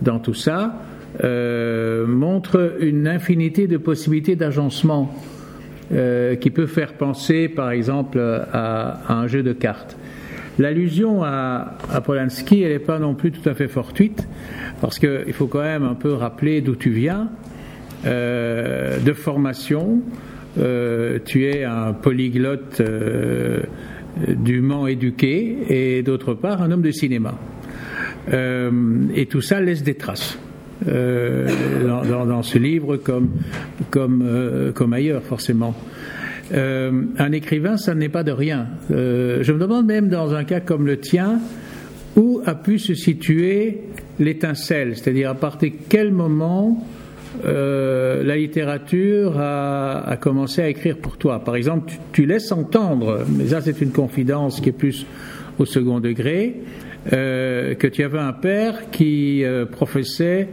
dans tout ça, euh, montre une infinité de possibilités d'agencement euh, qui peut faire penser, par exemple, à, un jeu de cartes. L'allusion à, Polanski, elle n'est pas non plus tout à fait fortuite, parce qu'il faut quand même un peu rappeler d'où tu viens, de formation. tu es un polyglotte dûment éduqué et d'autre part un homme de cinéma. Euh, et tout ça laisse des traces. Euh, dans, ce livre comme, comme, euh, comme ailleurs forcément. un écrivain, ça n'est pas de rien. je me demande même dans un cas comme le tien, où a pu se situer l'étincelle, c'est-à-dire à partir de quel moment euh, la littérature a, commencé à écrire pour toi. Par exemple, tu, laisses entendre, mais ça c'est une confidence qui est plus au second degré, euh, que tu avais un père qui euh, professait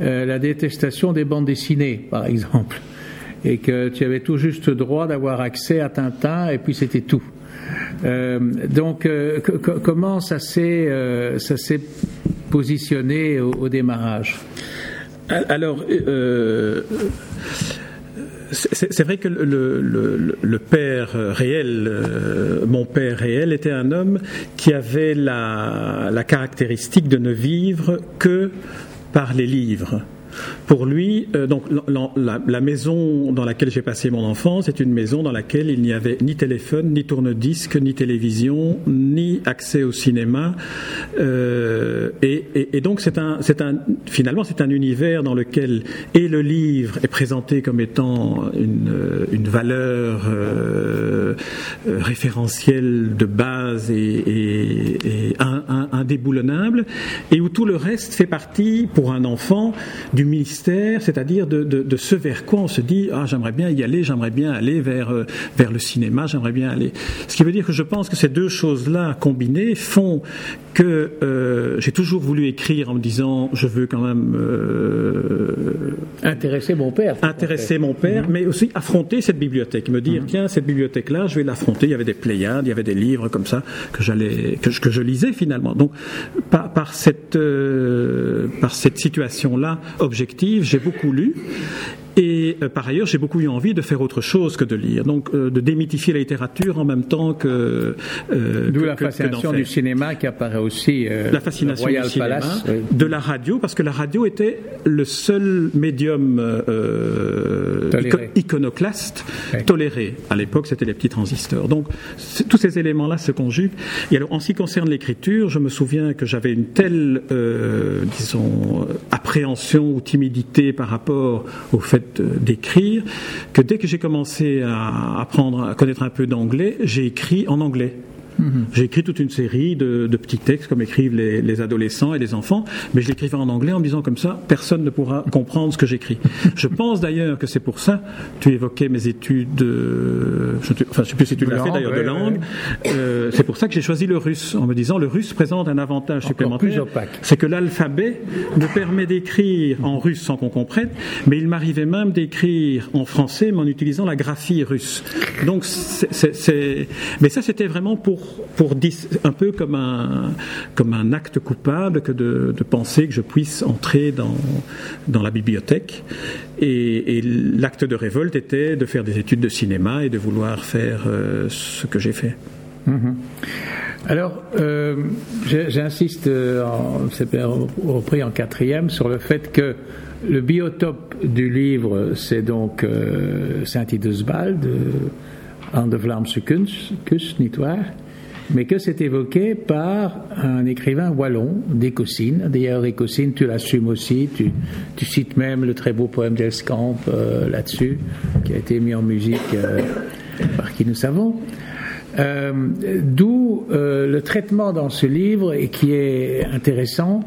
la détestation des bandes dessinées, par exemple, et que tu avais tout juste droit d'avoir accès à Tintin, et puis c'était tout. donc, comment ça s'est positionné au démarrage? Alors, euh, c'est vrai que le, père réel, euh, mon père réel, était un homme qui avait la caractéristique de ne vivre que par les livres. Pour lui, euh, donc la, maison dans laquelle j'ai passé mon enfance est une maison dans laquelle il n'y avait ni téléphone, ni tourne-disque, ni télévision, ni accès au cinéma. Euh, et, donc c'est un, c'est un, finalement c'est un univers dans lequel et le livre est présenté comme étant une, une valeur euh, référentielle de base et, indéboulonnable, et où tout le reste fait partie pour un enfant du ministère, c'est-à-dire de, ce vers quoi on se dit ah j'aimerais bien y aller, j'aimerais bien aller vers euh, vers le cinéma, j'aimerais bien aller. Ce qui veut dire que je pense que ces deux choses-là combinées font que euh, j'ai toujours voulu écrire en me disant je veux quand même euh, intéresser mon père, intéresser mon père, mhm. mais aussi affronter cette bibliothèque, me dire mhm. tiens cette bibliothèque-là, je vais l'affronter. Il y avait des Pléiades, il y avait des livres comme ça que j'allais que, que, je lisais finalement. Donc cette par cette situation-là objective, j'ai beaucoup lu et euh, par ailleurs, j'ai beaucoup eu envie de faire autre chose que de lire, donc euh, de démythifier la littérature en même temps que. Euh, D'où la fascination du cinéma qui apparaît aussi. la fascination du cinéma, de la radio, parce que la radio était le seul médium iconoclaste toléré. À l'époque, c'était les petits transistors. Donc, tous ces éléments-là se conjuguent. Et alors, en ce qui concerne l'écriture, je me souviens que j'avais une telle, disons, appréhension ou timidité par rapport au fait d'écrire, que dès que j'ai commencé à apprendre à connaître un peu d'anglais, j'ai écrit en anglais. J'ai écrit toute une série de, petits textes comme écrivent les, adolescents et les enfants, mais je l'écrivais en anglais en me disant comme ça, personne ne pourra comprendre ce que j'écris. je pense d'ailleurs que c'est pour ça, tu évoquais mes études, euh, je ne sais plus si tu l'as fait d'ailleurs, de langue, euh, c'est pour ça que j'ai choisi le russe, en me disant le russe présente un avantage supplémentaire, c'est que l'alphabet me permet d'écrire en russe sans qu'on comprenne, mais il m'arrivait même d'écrire en français mais en utilisant la graphie russe. Donc, c'est, mais ça c'était vraiment pour pour, un peu comme un, comme un acte coupable que de, penser que je puisse entrer dans, dans la bibliothèque. Et, l'acte de révolte était de faire des études de cinéma et de vouloir faire euh, ce que j'ai fait. Mm-hmm. Alors, euh, j'insiste, euh, c'est repris en quatrième, sur le fait que le biotope du livre, c'est donc Saint-Idesbald, An de Vlaamse Kunst, niet mais que c'est évoqué par un écrivain wallon d'Écosine. D'ailleurs, Écosine, tu l'assumes aussi, tu, cites même le très beau poème d'Elskamp euh, là-dessus, qui a été mis en musique euh, par qui nous savons. Euh, D'où le traitement dans ce livre, et qui est intéressant,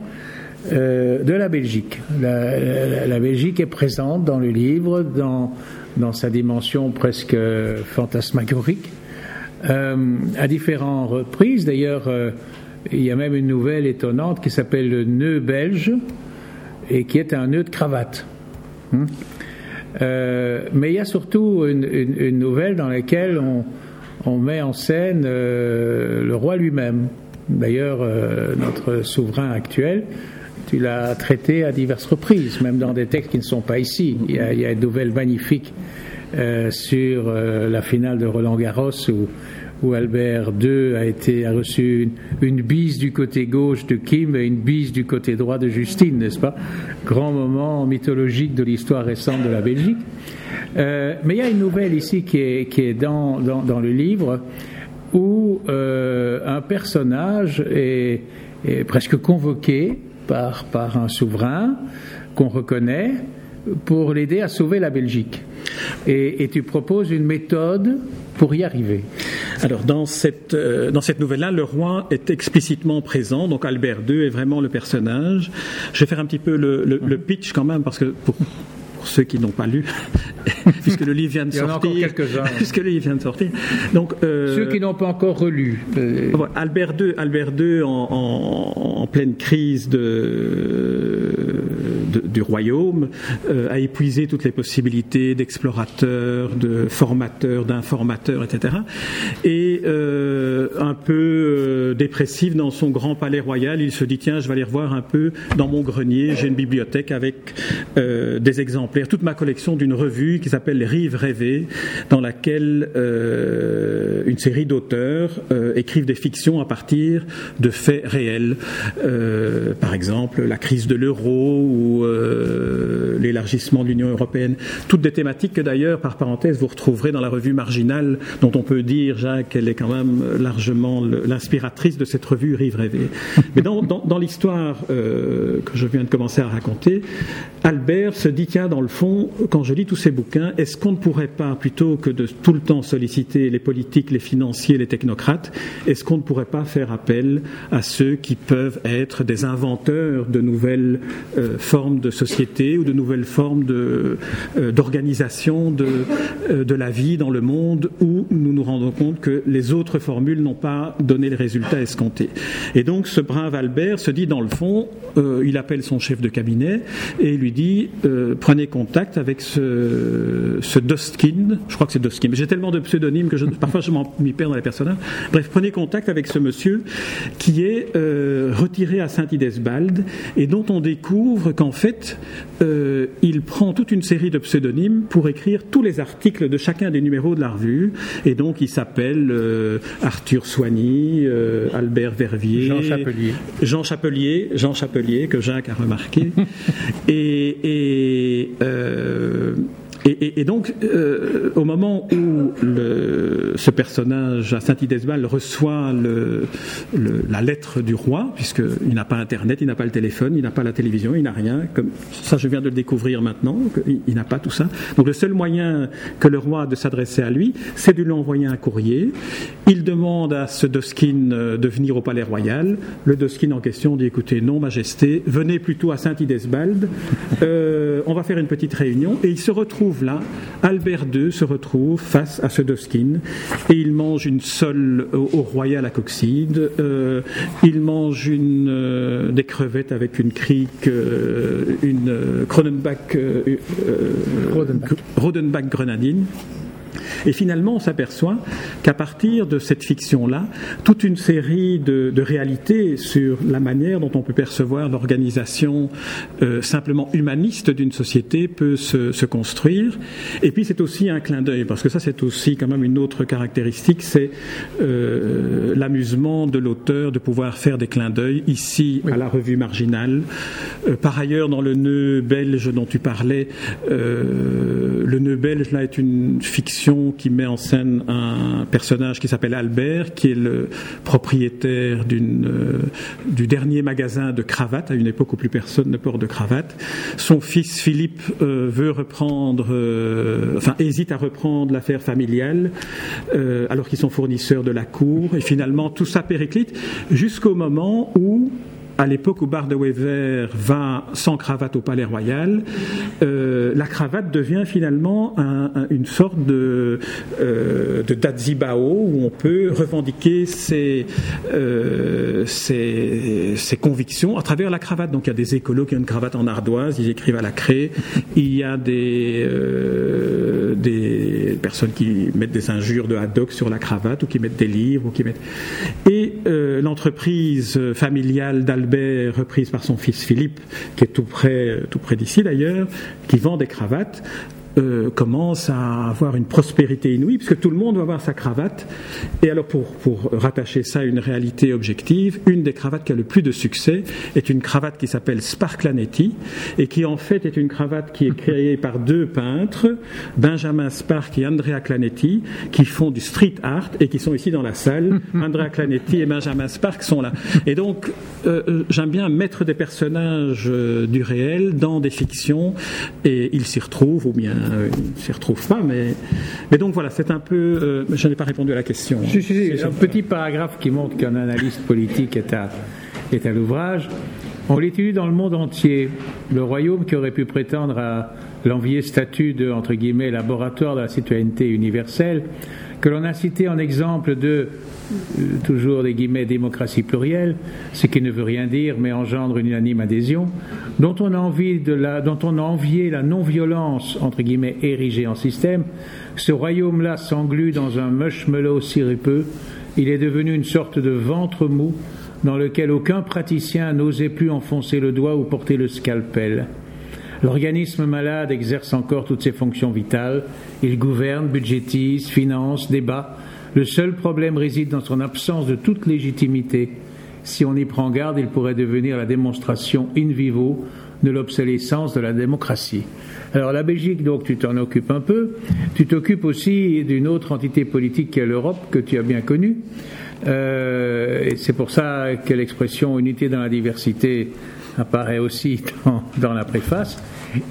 de la Belgique. La, la, la, Belgique est présente dans le livre, dans, dans sa dimension presque fantasmagorique. Euh, à différentes reprises. D'ailleurs, euh, il y a même une nouvelle étonnante qui s'appelle le nœud belge et qui est un nœud de cravate. Hmm. Euh, mais il y a surtout une, nouvelle dans laquelle on, met en scène le roi lui-même. D'ailleurs, notre souverain actuel, tu l'as traité à diverses reprises, même dans des textes qui ne sont pas ici. Il y a, il y a une nouvelle magnifique euh, sur euh, la finale de Roland Garros où, Albert II a, été, reçu une, bise du côté gauche de Kim et une bise du côté droit de Justine, n'est-ce pas? Grand moment mythologique de l'histoire récente de la Belgique. Euh, mais il y a une nouvelle ici qui est, dans, le livre où un personnage est, presque convoqué par un souverain qu'on reconnaît pour l'aider à sauver la Belgique. Et, tu proposes une méthode pour y arriver. Alors dans cette, euh, dans cette nouvelle-là, le roi est explicitement présent, donc Albert II est vraiment le personnage. Je vais faire un petit peu le, le, pitch quand même, parce que pour pour ceux qui n'ont pas lu, puisque le livre vient de sortir. puisque le livre vient de sortir. Donc, euh, ceux qui n'ont pas encore relu. Euh, Albert II, Albert II en, pleine crise de, du royaume, euh, a épuisé toutes les possibilités d'explorateurs, de formateurs, d'informateurs, etc. Et un peu dépressif dans son grand palais royal, il se dit tiens, je vais aller revoir un peu dans mon grenier, j'ai une bibliothèque avec des exemplaires, toute ma collection d'une revue qui s'appelle Rives rêvées, dans laquelle euh, une série d'auteurs euh, écrivent des fictions à partir de faits réels. Euh, par exemple, la crise de l'euro ou l'élargissement de l'Union européenne. Toutes des thématiques que d'ailleurs, par parenthèse, vous retrouverez dans la revue marginale, dont on peut dire, Jacques, qu'elle est quand même largement l'inspiratrice de cette revue Rives rêvées. Mais dans, dans l'histoire que je viens de commencer à raconter, Albert se dit, tiens, dans le fond, quand je lis tous ces bouquins, est-ce qu'on ne pourrait pas, plutôt que de tout le temps solliciter les politiques, les financiers, les technocrates, est-ce qu'on ne pourrait pas faire appel à ceux qui peuvent être des inventeurs de nouvelles euh, formes de société ou de nouvelles formes euh, d'organisation de, euh, de la vie dans le monde où nous nous rendons compte que les autres formules n'ont pas donné les résultats escomptés. Et donc ce brave Albert se dit, dans le fond, il appelle son chef de cabinet et lui dit, prenez contact avec ce, ce Dostkin, je crois que c'est Dostkin, j'ai tellement de pseudonymes que parfois je m'y perds dans les personnages. Bref, prenez contact avec ce monsieur qui est euh, retiré à Saint-Idesbald et dont on découvre qu'en fait, euh, il prend toute une série de pseudonymes pour écrire tous les articles de chacun des numéros de la revue. Et donc, il s'appelle euh, Arthur Soigny, Albert Vervier, Jean Chapelier. Jean Chapelier, Jean Chapelier, que Jacques a remarqué. et, et et, donc, euh, au moment où ce personnage à Saint-Idesbal reçoit la lettre du roi, puisqu'il n'a pas Internet, il n'a pas le téléphone, il n'a pas la télévision, il n'a rien, comme ça je viens de le découvrir maintenant, il, n'a pas tout ça. Donc le seul moyen que le roi a de s'adresser à lui, c'est de lui envoyer un courrier. Il demande à ce Doskin euh, de venir au palais royal. Le Doskin en question dit écoutez, non, Majesté, venez plutôt à Saint-Idesbald, euh, on va faire une petite réunion, et il se retrouve là, Albert II se retrouve face à ce Doskin et il mange une sole au, royal à Coxide, euh, il mange une, euh, des crevettes avec une crique, euh, une Cronenbach, Rodenbach grenadine. Et finalement, on s'aperçoit qu'à partir de cette fiction-là, toute une série de, réalités sur la manière dont on peut percevoir l'organisation euh, simplement humaniste d'une société peut se, construire. Et puis c'est aussi un clin d'œil, parce que ça c'est aussi quand même une autre caractéristique, c'est euh, l'amusement de l'auteur de pouvoir faire des clins d'œil ici à la revue marginale. Euh, par ailleurs, dans le nœud belge dont tu parlais, le nœud belge là est une fiction qui met en scène un personnage qui s'appelle Albert, qui est le propriétaire euh, du dernier magasin de cravates, à une époque où plus personne ne porte de cravate. Son fils Philippe euh, veut reprendre, euh, enfin hésite à reprendre l'affaire familiale, alors qu'ils sont fournisseurs de la cour. Et finalement, tout ça périclite jusqu'au moment où à l'époque où Bar de Wever va sans cravate au Palais Royal, euh, la cravate devient finalement une sorte de, euh, dazibao où on peut revendiquer euh, ses, convictions à travers la cravate. Donc il y a des écolos qui ont une cravate en ardoise, ils écrivent à la craie. Il y a des, des personnes qui mettent des injures de Haddock sur la cravate ou qui mettent des livres ou qui mettent. Et l'entreprise familiale d'Albert reprise par son fils Philippe, qui est tout près, tout près d'ici d'ailleurs, qui vend des cravates, euh, commence à avoir une prospérité inouïe, puisque tout le monde va avoir sa cravate. Et alors, pour, pour rattacher ça à une réalité objective, une des cravates qui a le plus de succès est une cravate qui s'appelle Sparklanetti, et qui en fait est une cravate qui est créée par deux peintres, Benjamin Spark et Andrea Clanetti, qui font du street art et qui sont ici dans la salle. Andrea Clanetti et Benjamin Spark sont là. Et donc, euh, euh, j'aime bien mettre des personnages du réel dans des fictions, et ils s'y retrouvent, ou bien euh, ne s'y retrouve pas. Mais, mais donc voilà, c'est un peu. Euh, je n'ai pas répondu à la question. un petit paragraphe qui montre qu'un analyste politique est à, est à l'ouvrage. On l'étudie dans le monde entier. Le royaume qui aurait pu prétendre à l'envié statut de, entre guillemets, laboratoire de la citoyenneté universelle, que l'on a cité en exemple de, euh, toujours des guillemets, démocratie plurielle, ce qui ne veut rien dire mais engendre une unanime adhésion, dont on a, envie la, envié la non-violence, entre guillemets, érigée en système, ce royaume-là s'englue dans un mushmallow sirupeux, il est devenu une sorte de ventre mou dans lequel aucun praticien n'osait plus enfoncer le doigt ou porter le scalpel. L'organisme malade exerce encore toutes ses fonctions vitales. Il gouverne, budgétise, finance, débat. Le seul problème réside dans son absence de toute légitimité. Si on y prend garde, il pourrait devenir la démonstration in vivo de l'obsolescence de la démocratie. Alors la Belgique, donc tu t'en occupes un peu. Tu t'occupes aussi d'une autre entité politique qui est l'Europe, que tu as bien connue. Euh, c'est pour ça que l'expression unité dans la diversité apparaît aussi dans, la préface.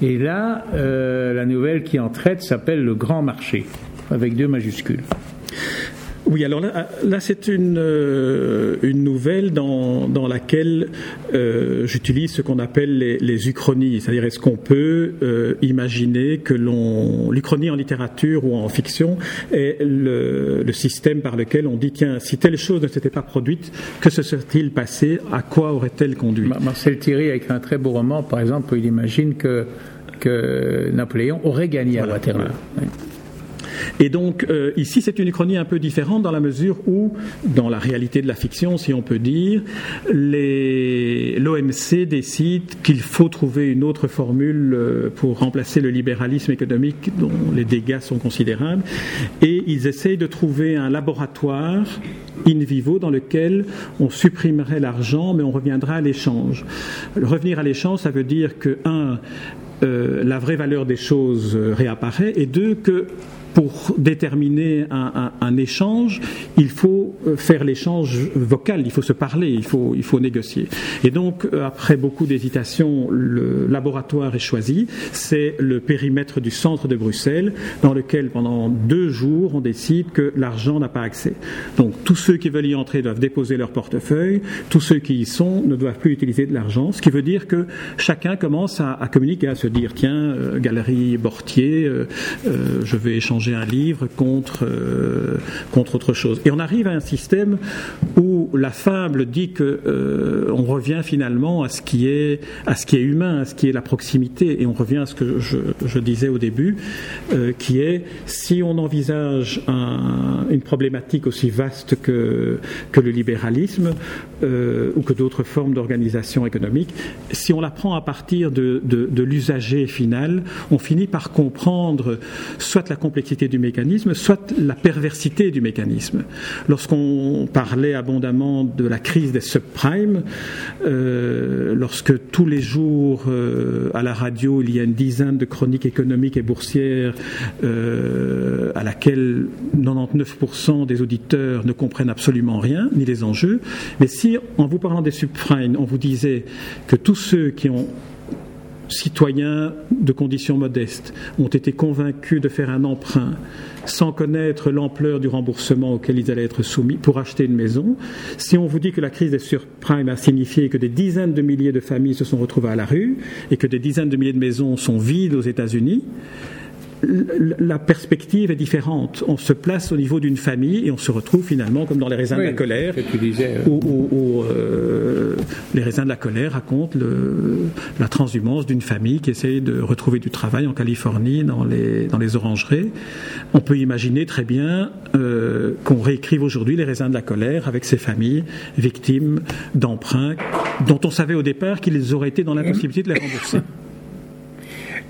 Et là, euh, la nouvelle qui en traite s'appelle Le Grand Marché, avec deux majuscules. Oui, alors là, là c'est une, euh, une nouvelle dans, dans laquelle euh, j'utilise ce qu'on appelle les, les uchronies, c'est-à-dire est-ce qu'on peut euh, imaginer que l'on l'uchronie en littérature ou en fiction est le, le, système par lequel on dit tiens si telle chose ne s'était pas produite, que se serait-il passé, à quoi aurait-elle conduit? Marcel Thierry a écrit un très beau roman, par exemple, où il imagine que que Napoléon aurait gagné à Waterloo. Et donc euh, ici, c'est une uchronie un peu différente dans la mesure où, dans la réalité de la fiction, si on peut dire, l'OMC décide qu'il faut trouver une autre formule euh, pour remplacer le libéralisme économique dont les dégâts sont considérables, et ils essayent de trouver un laboratoire in vivo dans lequel on supprimerait l'argent, mais on reviendra à l'échange. Revenir à l'échange, ça veut dire que, un, euh, la vraie valeur des choses réapparaît, et deux, que pour déterminer un, échange, il faut euh, faire l'échange vocal, il faut se parler, il faut, négocier. Et donc, euh, après beaucoup d'hésitation, le laboratoire est choisi. C'est le périmètre du centre de Bruxelles, dans lequel, pendant deux jours, on décide que l'argent n'a pas accès. Donc, tous ceux qui veulent y entrer doivent déposer leur portefeuille, tous ceux qui y sont ne doivent plus utiliser de l'argent, ce qui veut dire que chacun commence à, communiquer, à se dire, tiens, euh, galerie Bortier, je vais échanger un livre contre, euh, contre autre chose. Et on arrive à un système où la fable dit que euh, on revient finalement à ce qui est à ce qui est humain, à ce qui est la proximité, et on revient à ce que je, disais au début, euh, qui est si on envisage un, une problématique aussi vaste que que le libéralisme euh, ou que d'autres formes d'organisation économique, si on la prend à partir de, de l'usager final, on finit par comprendre soit la complexité du mécanisme, soit la perversité du mécanisme. Lorsqu'on parlait abondamment de la crise des subprimes, euh, lorsque tous les jours euh, à la radio il y a une dizaine de chroniques économiques et boursières euh, à laquelle 99% des auditeurs ne comprennent absolument rien, ni les enjeux, mais si en vous parlant des subprimes, on vous disait que tous ceux qui ont citoyens de conditions modestes ont été convaincus de faire un emprunt sans connaître l'ampleur du remboursement auquel ils allaient être soumis pour acheter une maison. Si on vous dit que la crise des surprimes a signifié que des dizaines de milliers de familles se sont retrouvées à la rue et que des dizaines de milliers de maisons sont vides aux États-Unis, la perspective est différente. On se place au niveau d'une famille et on se retrouve finalement comme dans les raisins de la colère, disais, où, où, où euh, les raisins de la colère racontent le, la transhumance d'une famille qui essaye de retrouver du travail en Californie dans les, dans les orangeries. On peut imaginer très bien euh, qu'on réécrive aujourd'hui les raisins de la colère avec ces familles victimes d'emprunts dont on savait au départ qu'ils auraient été dans l'impossibilité de les rembourser.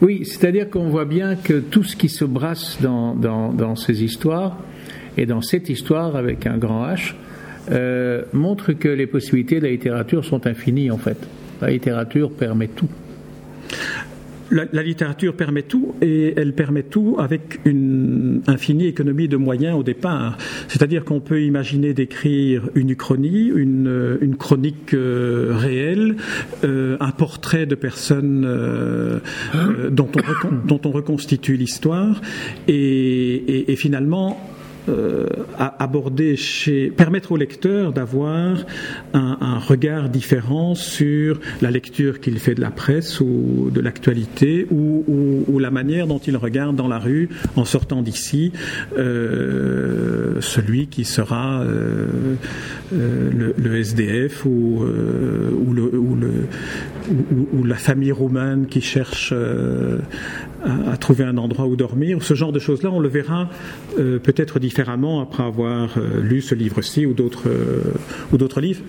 Oui, c'est-à-dire qu'on voit bien que tout ce qui se brasse dans, dans, ces histoires, et dans cette histoire avec un grand H, euh, montre que les possibilités de la littérature sont infinies en fait. La littérature permet tout la, la, littérature permet tout et elle permet tout avec une infinie économie de moyens au départ. C'est-à-dire qu'on peut imaginer d'écrire une uchronie, une, chronique euh, réelle, euh, un portrait de personnes euh, euh dont, on, reconstitue l'histoire et finalement aborder chez, permettre au lecteur d'avoir un, regard différent sur la lecture qu'il fait de la presse ou de l'actualité ou, la manière dont il regarde dans la rue en sortant d'ici celui qui sera le, SDF ou, le, ou, la famille roumaine qui cherche euh, à, trouver un endroit où dormir. Ce genre de choses-là, on le verra euh, peut-être différemment après avoir euh, lu ce livre-ci ou d'autres ou d'autres livres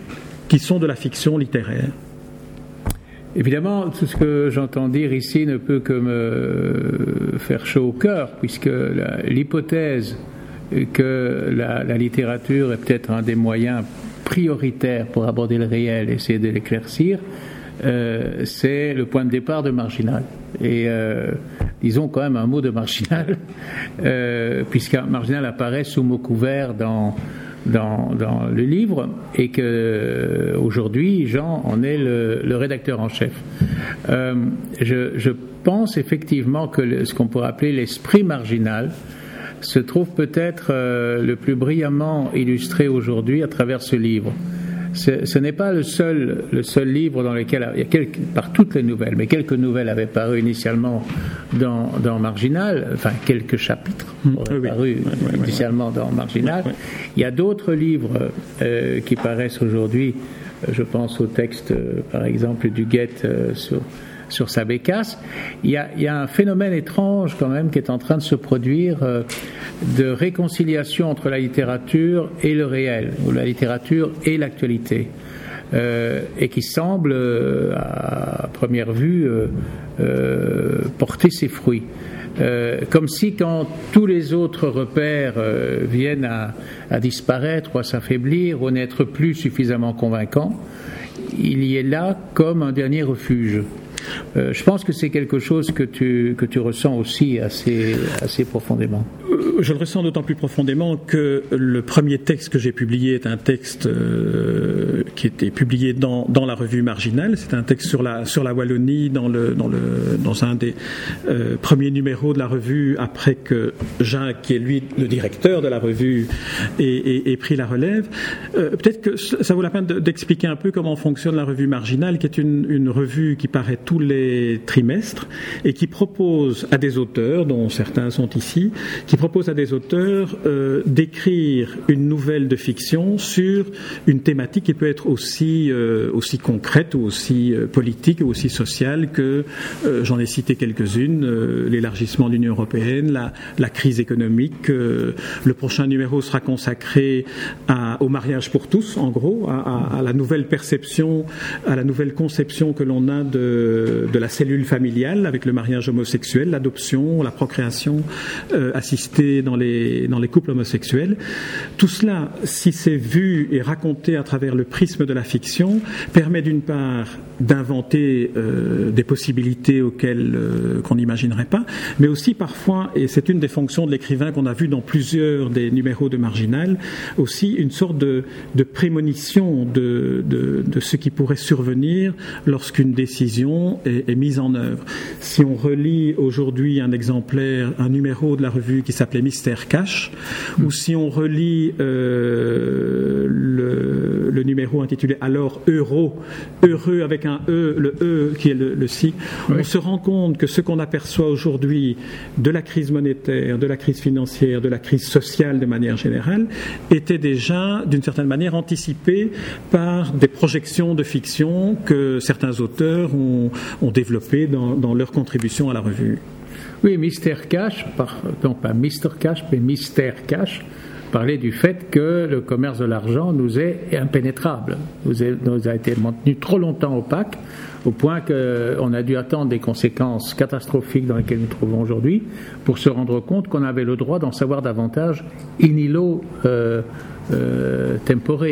qui sont de la fiction littéraire. Évidemment, tout ce que j'entends dire ici ne peut que me faire chaud au cœur, puisque l'hypothèse que la, littérature est peut-être un des moyens prioritaires pour aborder le réel, essayer de l'éclaircir, euh, c'est le point de départ de Marginal. Et euh, disons quand même un mot de Marginal, euh, puisqu'un Marginal apparaît sous mot couvert dans, dans, dans le livre et que aujourd'hui Jean en est le, le rédacteur en chef. Je, je, pense effectivement que ce qu'on pourrait appeler l'esprit marginal se trouve peut-être le plus brillamment illustré aujourd'hui à travers ce livre ce n'est pas le seul, le seul livre dans lequel il y a quelques, par toutes les nouvelles, mais quelques nouvelles avaient paru initialement dans, dans Marginal, enfin quelques chapitres mmh. auraient paru initialement dans Marginal. Il y a d'autres livres euh, qui paraissent aujourd'hui. Euh, je pense au texte, euh, par exemple, du Guette sur sur sa bécasse. Il y, a, un phénomène étrange quand même qui est en train de se produire euh, de réconciliation entre la littérature et le réel, ou la littérature et l'actualité. Euh, et qui semble, euh, à première vue, porter ses fruits. comme si quand tous les autres repères viennent à, à, disparaître ou à s'affaiblir ou n'être plus suffisamment convaincants, il y est là comme un dernier refuge. Euh, je pense que c'est quelque chose que tu, que tu ressens aussi assez, assez profondément. Euh, je le ressens d'autant plus profondément que le premier texte que j'ai publié est un texte euh, qui était publié dans, dans la revue Marginale. C'est un texte sur la, sur la Wallonie dans, le, dans, le, dans un des premiers numéros de la revue après que Jacques, qui est lui le directeur de la revue, ait, pris la relève. Peut-être que ça vaut la peine d'expliquer un peu comment fonctionne la revue Marginale, qui est une, une revue qui paraît les trimestres et qui propose à des auteurs, dont certains sont ici, qui propose à des auteurs euh, d'écrire une nouvelle de fiction sur une thématique qui peut être aussi, euh, aussi concrète ou aussi euh, politique ou aussi sociale que, j'en ai cité quelques-unes, l'élargissement de l'Union européenne, la, la, crise économique. le prochain numéro sera consacré au mariage pour tous, en gros, à, à la nouvelle perception, à la nouvelle conception que l'on a de de, la cellule familiale avec le mariage homosexuel, l'adoption, la procréation euh, assistée dans les, dans les couples homosexuels. Tout cela, si c'est vu et raconté à travers le prisme de la fiction, permet d'une part d'inventer euh, des possibilités auxquelles euh, qu'on n'imaginerait pas, mais aussi parfois, et c'est une des fonctions de l'écrivain qu'on a vu dans plusieurs des numéros de Marginal, aussi une sorte de, prémonition de, de ce qui pourrait survenir lorsqu'une décision est, mise en œuvre. Si on relit aujourd'hui un exemplaire, un numéro de la revue qui s'appelait Mystère Cash, ou si on relit euh, le, le, numéro intitulé Alors Euro, heureux avec un E, le E qui est le, le si, on se rend compte que ce qu'on aperçoit aujourd'hui de la crise monétaire, de la crise financière, de la crise sociale de manière générale, était déjà d'une certaine manière anticipé par des projections de fiction que certains auteurs ont, ont développé dans, leur contribution à la revue. Oui, Mystère Cash, non pas Mister Cash, mais Mystère Cash, parlait du fait que le commerce de l'argent nous est impénétrable, nous, a été maintenu trop longtemps opaque, au point qu'on a dû attendre des conséquences catastrophiques dans lesquelles nous trouvons aujourd'hui pour se rendre compte qu'on avait le droit d'en savoir davantage in illo euh, euh, tempore.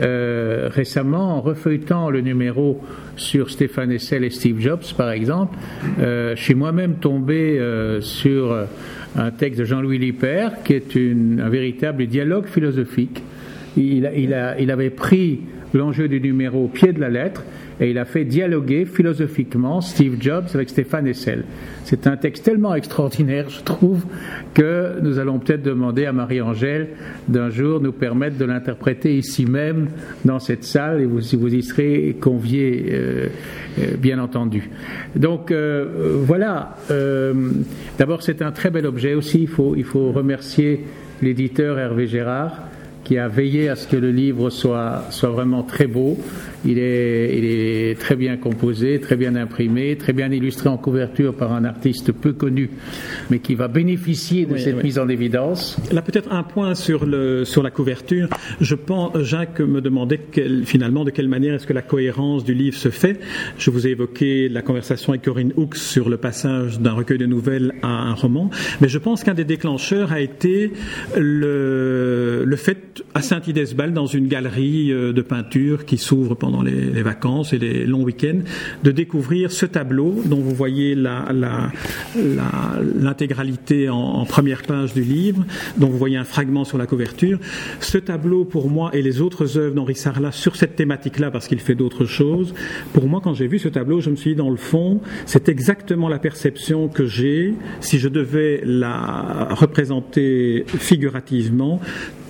Euh, récemment, en refeuilletant le numéro sur Stéphane Essel et Steve Jobs, par exemple, euh, je suis moi-même tombé euh, sur un texte de Jean-Louis Lippert qui est un véritable dialogue philosophique. Il avait pris l'enjeu du numéro au pied de la lettre et il a fait dialoguer philosophiquement Steve Jobs avec Stéphane Hessel. C'est un texte tellement extraordinaire, je trouve, que nous allons peut-être demander à Marie-Angèle d'un jour nous permettre de l'interpréter ici même dans cette salle et vous, vous y serez conviés, euh, euh, bien entendu. Donc euh, voilà, d'abord c'est un très bel objet aussi, il faut, il faut remercier l'éditeur Hervé Gérard qui a veillé à ce que le livre soit, soit vraiment très beau. Il est, il est très bien composé, très bien imprimé, très bien illustré en couverture par un artiste peu connu, mais qui va bénéficier de cette mise en évidence. Là, peut-être un point sur, le, sur la couverture. Je pense, Jacques me demandait finalement de quelle manière est-ce que la cohérence du livre se fait. Je vous ai évoqué la conversation avec Corinne Hooks sur le passage d'un recueil de nouvelles à un roman, mais je pense qu'un des déclencheurs a été le, le fait à Saint-Idesbal, dans une galerie euh, de peinture qui s'ouvre pendant pendant les, vacances et les longs week-ends, de découvrir ce tableau dont vous voyez l'intégralité la, en, première page du livre, dont vous voyez un fragment sur la couverture. Ce tableau, pour moi, et les autres œuvres d'Henri Sarlat sur cette thématique-là, parce qu'il fait d'autres choses, pour moi, quand j'ai vu ce tableau, je me suis dit, dans le fond, c'est exactement la perception que j'ai si je devais la représenter figurativement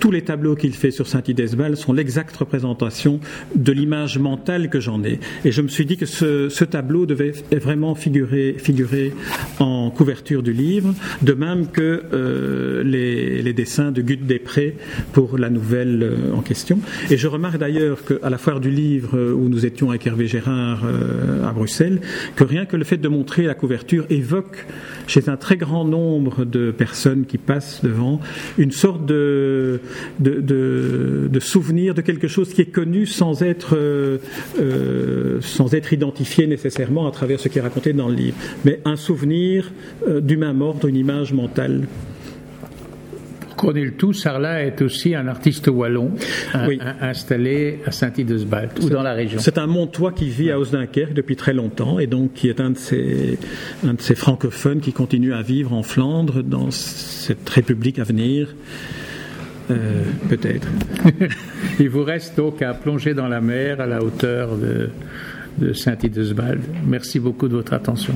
tous les tableaux qu'il fait sur Saint-Idesbal sont l'exacte représentation de l'image mentale que j'en ai. Et je me suis dit que ce, tableau devait vraiment figurer, figurer en couverture du livre, de même que euh, les, dessins de Gut Després pour la nouvelle euh, en question. Et je remarque d'ailleurs qu'à la foire du livre euh, où nous étions avec Hervé Gérard à Bruxelles, que rien que le fait de montrer la couverture évoque chez un très grand nombre de personnes qui passent devant une sorte de, souvenir de quelque chose qui est connu sans être, euh, euh, sans être identifié nécessairement à travers ce qui est raconté dans le livre, mais un souvenir euh, du même ordre, une image mentale connaît le tout, Sarlat est aussi un artiste wallon installé à Saint-Idesbald ou dans la région. C'est un Montois qui vit à Osdunkerque depuis très longtemps et donc qui est un de ces, un de ces francophones qui continue à vivre en Flandre dans cette république à venir. Euh, peut-être. Il vous reste donc à plonger dans la mer à la hauteur de, de Saint-Idesbald. Merci beaucoup de votre attention.